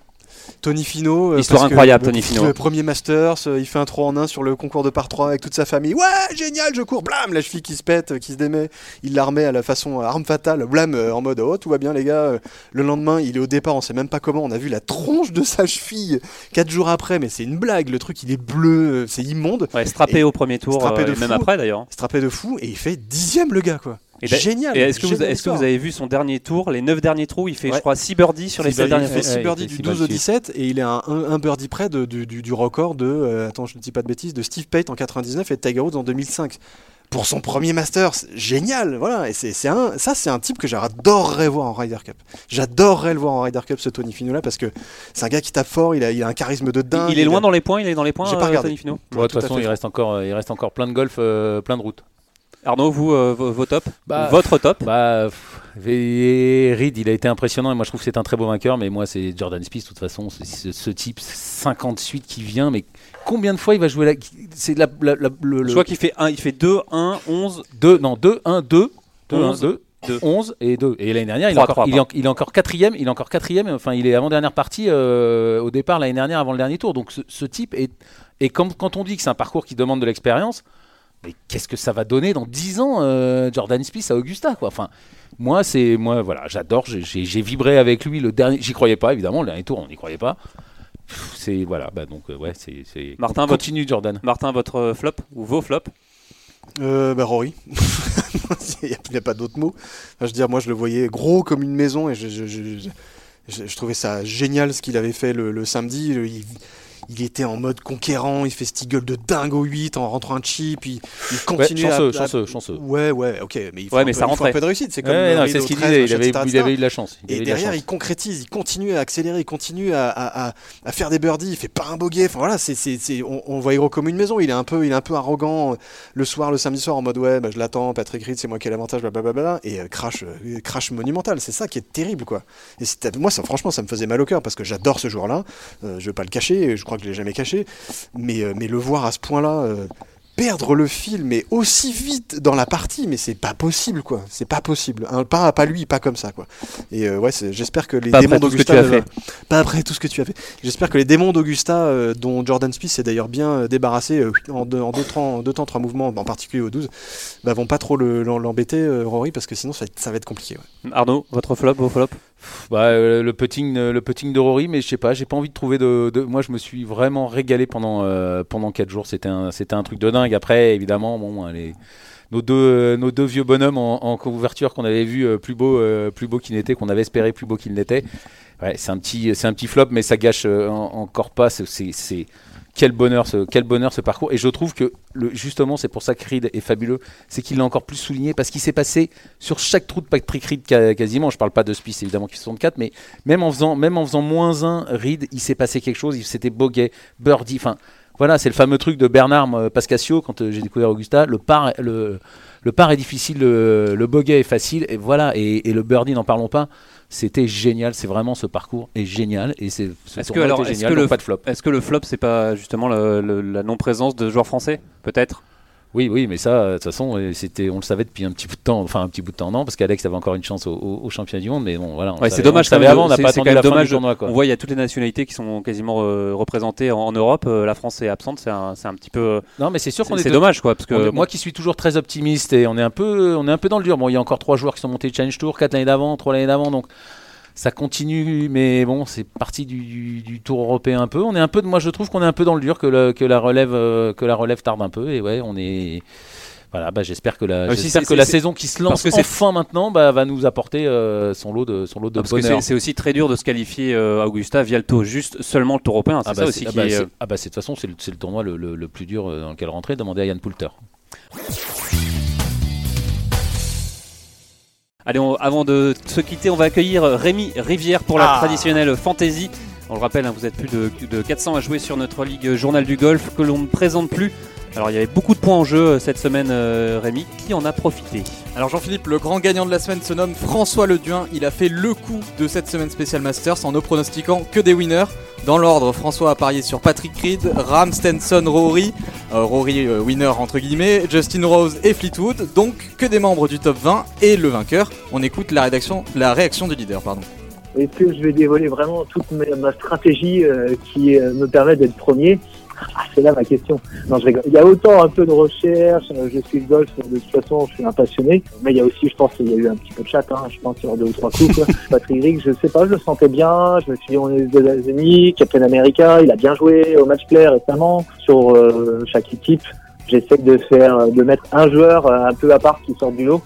Tony Fino. euh, Histoire que incroyable, le- Tony. Le premier Masters, euh, il fait un 3 en 1 sur le concours de par 3 avec toute sa famille. Ouais, génial, je cours, blam, la cheville qui se pète, euh, qui se démet. Il la remet à la façon arme fatale, blam, en mode oh, tout va bien, les gars. Le lendemain, il est au départ, on sait même pas comment. On a vu la tronche de sa cheville 4 jours après, mais c'est une blague. Le truc, il est bleu, c'est immonde. Ouais, strappé Et- au premier tour, strappé euh, de même après d'ailleurs. Strappé de fou, et il fait dixième, le gars, quoi. Et Génial. Et est-ce que, vous, que avez vu son dernier tour, les 9 derniers trous Il fait, je crois, 6 birdies sur les Six 7 birdies, derniers Il fait tours. 6 ouais, birdies du six 12 au balles 17 et il est à un, un birdie près de- du, du- du record de, euh, attends je ne dis pas de bêtises, de Steve Pate en 99 et de Tiger Woods en 2005. Pour son premier Masters, génial, voilà. Et c'est, un, ça c'est un type que j'adorerais voir en Ryder Cup. J'adorerais le voir en Ryder Cup ce Tony Finau là parce que c'est un gars qui tape fort, il a, il a un charisme de dingue. Il est loin a- dans les points, il est dans les points, J'ai pas euh, regardé. Tony Ouais, de toute façon, fait. il reste encore, il reste encore plein de golf, euh, plein de routes. Arnaud, vous, euh, vos, tops Bah, Votre top Bah, Reed, il a été impressionnant et moi je trouve que c'est un très beau vainqueur. Mais moi, c'est Jordan Spieth, de toute façon, ce, ce type 58 qui vient. Mais combien de fois il va jouer là C'est la, la- la- le, Je vois qu'il fait, un, il fait 2, 1, 11. 2, non, 2, 1, 2, 2, 1, 11, 2, deux. 11 et 2. Et l'année dernière, il, est encore, trois, il, est il est encore quatrième. Il est encore quatrième. Enfin, il est avant dernière partie euh, au départ l'année dernière, avant le dernier tour. Donc ce, ce type est. Et quand, quand on dit que c'est un parcours qui demande de l'expérience, mais qu'est-ce que ça va donner dans 10 ans, euh, Jordan Spieth à Augusta, quoi? Enfin, moi, c'est moi, voilà, j'adore. j'ai- vibré avec lui le dernier. J'y croyais pas, évidemment. Le dernier tour, on n'y croyait pas. C'est voilà, bah donc euh, ouais, c'est c'est- Martin, votre- continue Jordan. Martin, votre euh, flop ou vos flops? Euh, bah Rory. Il n'y a, pas d'autre mot. Enfin, je veux dire, moi je le voyais gros comme une maison et je, je, je, je- je trouvais ça génial ce qu'il avait fait le, le samedi. Il, il était en mode conquérant, il fait ce gueule de dingue au 8 en rentrant un chip, il, il Ouais, continue chanceux, à, à- chanceux, chanceux. Ouais, ouais, ok, mais il faut, Ouais, un, mais peu, ça il faut un peu de réussite. C'est comme Ouais, c'est ce qu'il 13, disait. Il avait, il avait eu de la chance. Il et de derrière, chance. il concrétise, il continue à accélérer, il continue à, à- faire des birdies, il fait pas un bogey. Enfin voilà, c'est, c'est, c'est- on, voit gros comme une maison. Il est un peu, il est un peu arrogant euh, le soir, le samedi soir, en mode ouais, bah, je l'attends, Patrick Reed, c'est moi qui ai l'avantage, blablabla. Et euh, crash, euh, crash monumental. C'est ça qui est terrible, quoi. Et moi, ça, franchement, ça me faisait mal au cœur parce que j'adore ce joueur-là. Euh, je vais pas le cacher, je crois que je l'ai jamais caché. Mais, euh, mais le voir à ce point-là. euh, Perdre le fil, mais aussi vite dans la partie, mais c'est pas possible, quoi. C'est pas possible. Un, pas, pas lui, pas comme ça, quoi. Et euh, ouais, j'espère que les Pas démons après tout ce que d'Augusta tu as ne- fait. pas après tout ce que tu as fait. J'espère que les démons d'Augusta, euh, dont Jordan Spieth s'est d'ailleurs bien débarrassé euh, en, deux, en deux, temps, en deux temps, trois mouvements, en particulier au 12, bah, vont pas trop le- l'em- l'embêter, euh, Rory, parce que sinon ça, va être- ça va être compliqué. ouais. Arnaud, votre flop, vos flops? Bah, euh, le putting, euh, le de Rory, mais je sais pas, j'ai pas envie de trouver de, Moi, je me suis vraiment régalé pendant euh, pendant quatre jours. C'était un, c'était un truc de dingue. Après, évidemment, bon, les nos deux, nos deux vieux bonhommes en, couverture qu'on avait vu euh, plus beau, euh, plus beau qu'il n'était, qu'on avait espéré plus beau qu'il n'était. Ouais, c'est un petit, c'est un petit flop, mais ça gâche euh, en- encore pas. C'est- quel bonheur, ce, parcours. Et je trouve que justement, c'est pour ça que Reed est fabuleux, c'est qu'il l'a encore plus souligné parce qu'il s'est passé sur chaque trou de Patrick Reed quasiment. Je parle pas de Spice évidemment qui fait 64, mais même en faisant, même en faisant moins un Reed, il s'est passé quelque chose. Il C'était bogey, birdie. Voilà, c'est le fameux truc de Bernard euh, Pascasio quand euh, j'ai découvert Augusta. Le par, est difficile, le, le est facile, et voilà. Et, et le birdie, n'en parlons pas. C'était génial. C'est vraiment ce parcours est génial et c'est. ce Est-ce que alors, est-ce génial, que le pas de flop. Est-ce que le flop, c'est pas justement le- le- la non-présence de joueurs français Peut-être? Oui, oui, mais ça, de toute façon, euh, c'était, on le savait depuis un petit bout de temps, enfin un petit bout de temps, non, parce qu'Alex avait encore une chance au, au, au championnat du monde, mais bon, voilà. Ouais, c'est dommage on savait avant, on n'a c'est- pas attendu la fin dommage. du tournoi, quoi. On voit, il y a toutes les nationalités qui sont quasiment euh, représentées en, en Europe. Euh, la France est absente, c'est un, un petit peu. Non, mais c'est sûr qu'on est c'est dommage, quoi, parce que est- moi qui suis toujours très optimiste et on est un peu, on est un peu dans le dur. Bon, il y a encore trois joueurs qui sont montés de Challenge Tour, quatre l'année d'avant, trois l'année d'avant, donc ça continue. Mais bon, c'est parti du, du- du Tour européen un peu. On est un peu, moi je trouve qu'on est un peu dans le dur, que, le- que la relève, euh, que la relève tarde un peu. Et ouais, on est. Voilà, bah, j'espère que la, Ah, j'espère que la saison qui se lance parce que enfin maintenant bah, va nous apporter euh, son lot de, son lot de parce que bonheur. c'est c'est aussi très dur de se qualifier euh, Augusta via le tour, juste seulement le tour européen. C'est Ah ça bah, aussi ah qui bah, est, euh, ah bah, c'est- de toute façon c'est le, tournoi le, le- plus dur euh, dans lequel rentrer. Demandez à Yann Poulter. Allez, on- avant de se quitter, on va accueillir Rémi Rivière pour la Ah. traditionnelle fantasy. On le rappelle, hein, vous êtes plus de, de 400 à jouer sur notre ligue Journal du Golf que l'on ne présente plus. Alors, il y avait beaucoup de points en jeu euh, cette semaine, euh, Rémi. Qui en a profité Alors Jean-Philippe, le grand gagnant de la semaine se nomme François Leduin. Il a fait le coup de cette semaine spéciale Masters en ne pronostiquant que des winners. Dans l'ordre, François a parié sur Patrick Reed, Ram Stenson, Rory, euh, Rory euh, winner entre guillemets, Justin Rose et Fleetwood. Donc que des membres du top 20 et le vainqueur. On écoute la, rédaction, la réaction du leader. Pardon. Est-ce que je vais dévoiler vraiment toute ma, ma stratégie euh, qui euh, me permet d'être premier? Ah, C'est là ma question. Non, je rigole. Il y a autant un peu de recherche, euh, je suis le golf, de toute façon je suis un passionné, mais il y a aussi, je pense, qu'il y a eu un petit peu de chat, hein, je pense, sur deux ou trois coups. Quoi. Patrick Rigg, je sais pas, je le sentais bien, je me suis dit on est aux États-Unis, Captain America, il a bien joué au match play récemment, sur euh, chaque équipe. J'essaie de faire, de mettre un joueur euh, un peu à part qui sort du lot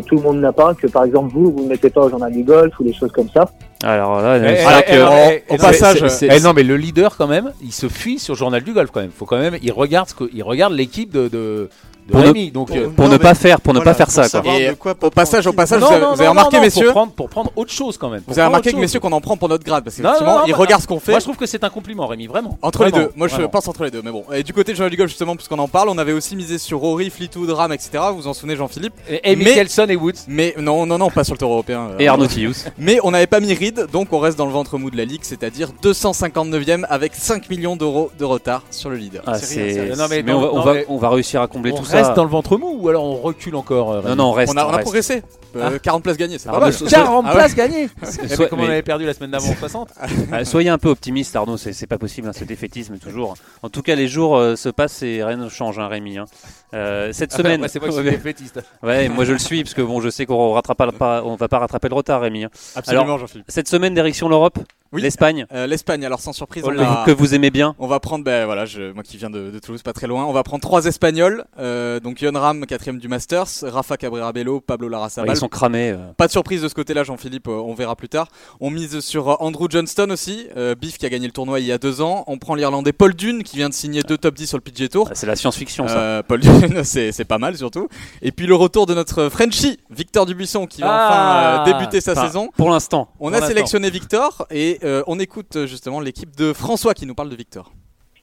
que tout le monde n'a pas, que par exemple vous, vous ne mettez pas au journal du golf ou des choses comme ça. Alors là, Eh, eh, eh, que- eh, en- eh, au passage, mais c'est- c'est- eh, non mais le leader quand même, il se fuit sur Journal du Golf quand même. Faut quand même, il regarde ce que, il regarde l'équipe de, de, de Pour ne- Rémi. donc euh, pour Non, ne pas faire, pour ne pas faire ça, quoi. Et quoi au passage, au passage, non, vous avez, non, vous avez non, remarqué messieurs, pour prendre, pour prendre autre chose quand même. Vous avez remarqué que messieurs qu'on en prend pour notre grade parce qu'effectivement, non, il bah, regarde ce qu'on fait. Moi je trouve que c'est un compliment Rémi, vraiment. Entre les deux, moi je pense entre les deux, mais bon. Et du côté de du Golf, justement, puisqu'on en parle, on avait aussi misé sur Rory, Fleetwood, Ram, etc. Vous vous en souvenez, Jean-Philippe Et, Mickelson et Woods. Mais non, non, non, pas sur le tour européen. euh, Et Arnaud Thius. Mais on n'avait pas mis Reed, donc on reste dans le ventre mou de la ligue, c'est-à-dire 259ème avec 5 millions d'euros de retard sur le leader. Ah, ça. Non, mais on va, réussir à combler tout reste ça. dans le ventre mou ou alors on recule encore euh, Non, non, on reste. On a, on a reste. progressé. Euh, 40 places gagnées, c'est Alors, pas mal. mais so- 40 Ah ouais. places gagnées. Eh ben, Soit- comme mais- on avait perdu la semaine d'avant 60. Ah, soyez un peu optimiste, Arnaud, c'est c'est pas possible, hein, ce défaitisme toujours. En tout cas, les jours euh, se passent et rien ne change, hein, Rémi. hein. Euh, cette semaine, Ouais, c'est moi qui suis ouais, défaitiste. ouais, moi je le suis parce que bon, je sais qu'on pas, on va pas rattraper le retard, Rémi. hein. Absolument, Jean-Philippe. Cette semaine, direction l'Europe, Oui. l'Espagne, Euh, L'Espagne, alors sans surprise, que on, que vous aimez bien. on va prendre, ben voilà, je, moi qui viens de, de Toulouse, pas très loin, on va prendre trois Espagnols. euh, donc Yon Ram, quatrième du Masters, Rafa Cabrera Bello, Pablo Ouais, Larrazabal. ils sont cramés. euh. Pas de surprise de ce côté-là, Jean-Philippe, on verra plus tard. On mise sur Andrew Johnston aussi, Biff qui a gagné le tournoi il y a deux ans. On prend l'Irlandais Paul Dune qui vient de signer deux top 10 sur le PGA Tour. Ah, C'est la science-fiction, ça. Paul Dune, c'est pas mal surtout. Et puis le retour de notre Frenchie, Victor Dubuisson, qui va Ah. enfin débuter sa saison. Pour l'instant. On pour a sélectionné Victor et euh, on écoute euh, justement l'équipe de François qui nous parle de Victor.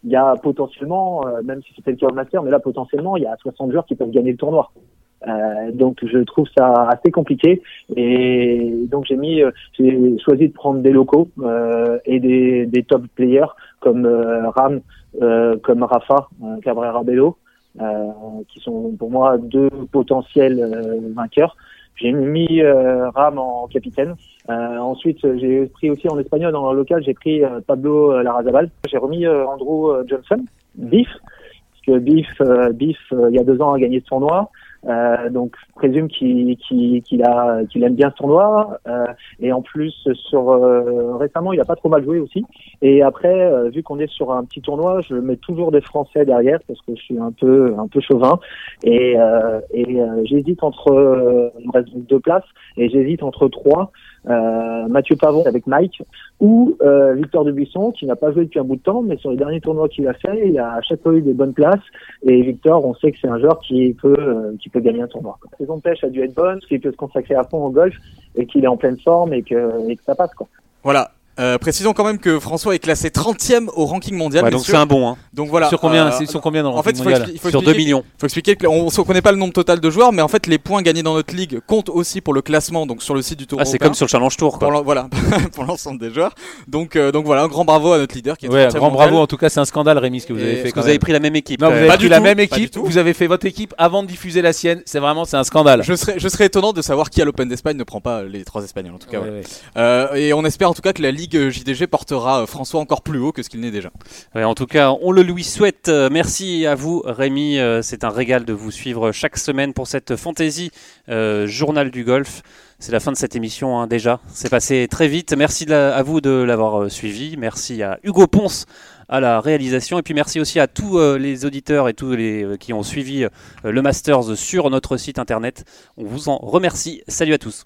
Il y a potentiellement, euh, même si c'était le cas au master, mais là potentiellement, il y a 60 joueurs qui peuvent gagner le tournoi. Donc je trouve ça assez compliqué et donc j'ai mis, j'ai choisi de prendre des locaux et des, top players comme euh, Ram, comme Rafa, Cabrera Bello, qui sont pour moi deux potentiels vainqueurs. J'ai mis euh, Ram en capitaine. Euh, ensuite, j'ai pris aussi en espagnol le local, j'ai pris euh, Pablo euh, Larrazabal. J'ai remis euh, Andrew euh, Johnson, Biff, parce que Biff, Biff, il y a deux ans a gagné ce tournoi. Euh, donc je présume qu'il qu'il qu'il a qu'il aime bien ce tournoi. Euh, et en plus sur euh, récemment il a pas trop mal joué aussi. Et après euh, vu qu'on est sur un petit tournoi, je mets toujours des Français derrière parce que je suis un peu un peu chauvin. Et, euh, et j'hésite entre il deux places et j'hésite entre trois. Euh, Mathieu Pavon avec Mike ou euh, Victor Dubuisson qui n'a pas joué depuis un bout de temps mais sur les derniers tournois qu'il a fait il a à chaque fois eu des bonnes places et Victor on sait que c'est un joueur qui peut euh, qui peut gagner un tournoi. La saison de pêche a dû être bonne parce qu'il peut se consacrer à fond au golf et qu'il est en pleine forme et que, et que ça passe quoi. Voilà, euh, précisons quand même que François est classé 30ème au ranking mondial. Ouais, donc c'est un bon. Hein. Donc voilà. Sur combien, euh, sur combien dans le En fait, ranking il faut, il Sur 2 expliquer, millions. faut expliquer que on ne connaît pas le nombre total de joueurs, mais en fait les points gagnés dans notre ligue comptent aussi pour le classement, donc sur le site du Tour Ah, c'est comme sur le Challenge Tour. pour Quoi. l'en- voilà pour l'ensemble des joueurs. Donc euh, donc voilà, un grand bravo à notre leader qui est Ouais, 30e grand mondial. bravo. En tout cas, c'est un scandale, Rémi, ce que vous Et avez fait. Vous avez pris la même équipe. Non, vous avez. Pas pris du la tout, même équipe. Vous avez fait votre équipe avant de diffuser la sienne. C'est vraiment, c'est un scandale. Je serais, je serais étonnant de savoir qui à l'Open d'Espagne ne prend pas les trois Espagnols en tout cas. Euh, et on espère en tout cas que la Ligue JDG portera euh, François encore plus haut que ce qu'il n'est déjà. En tout cas, on le lui souhaite. Euh, merci à vous, Rémi. Euh, c'est un régal de vous suivre chaque semaine pour cette fantaisie euh, journal du golf. C'est la fin de cette émission hein, déjà. C'est passé très vite. Merci à vous de l'avoir euh, suivi. Merci à Hugo Ponce à la réalisation. Et puis merci aussi à tous euh, les auditeurs et tous les euh, qui ont suivi euh, le Masters sur notre site internet. On vous en remercie. Salut à tous.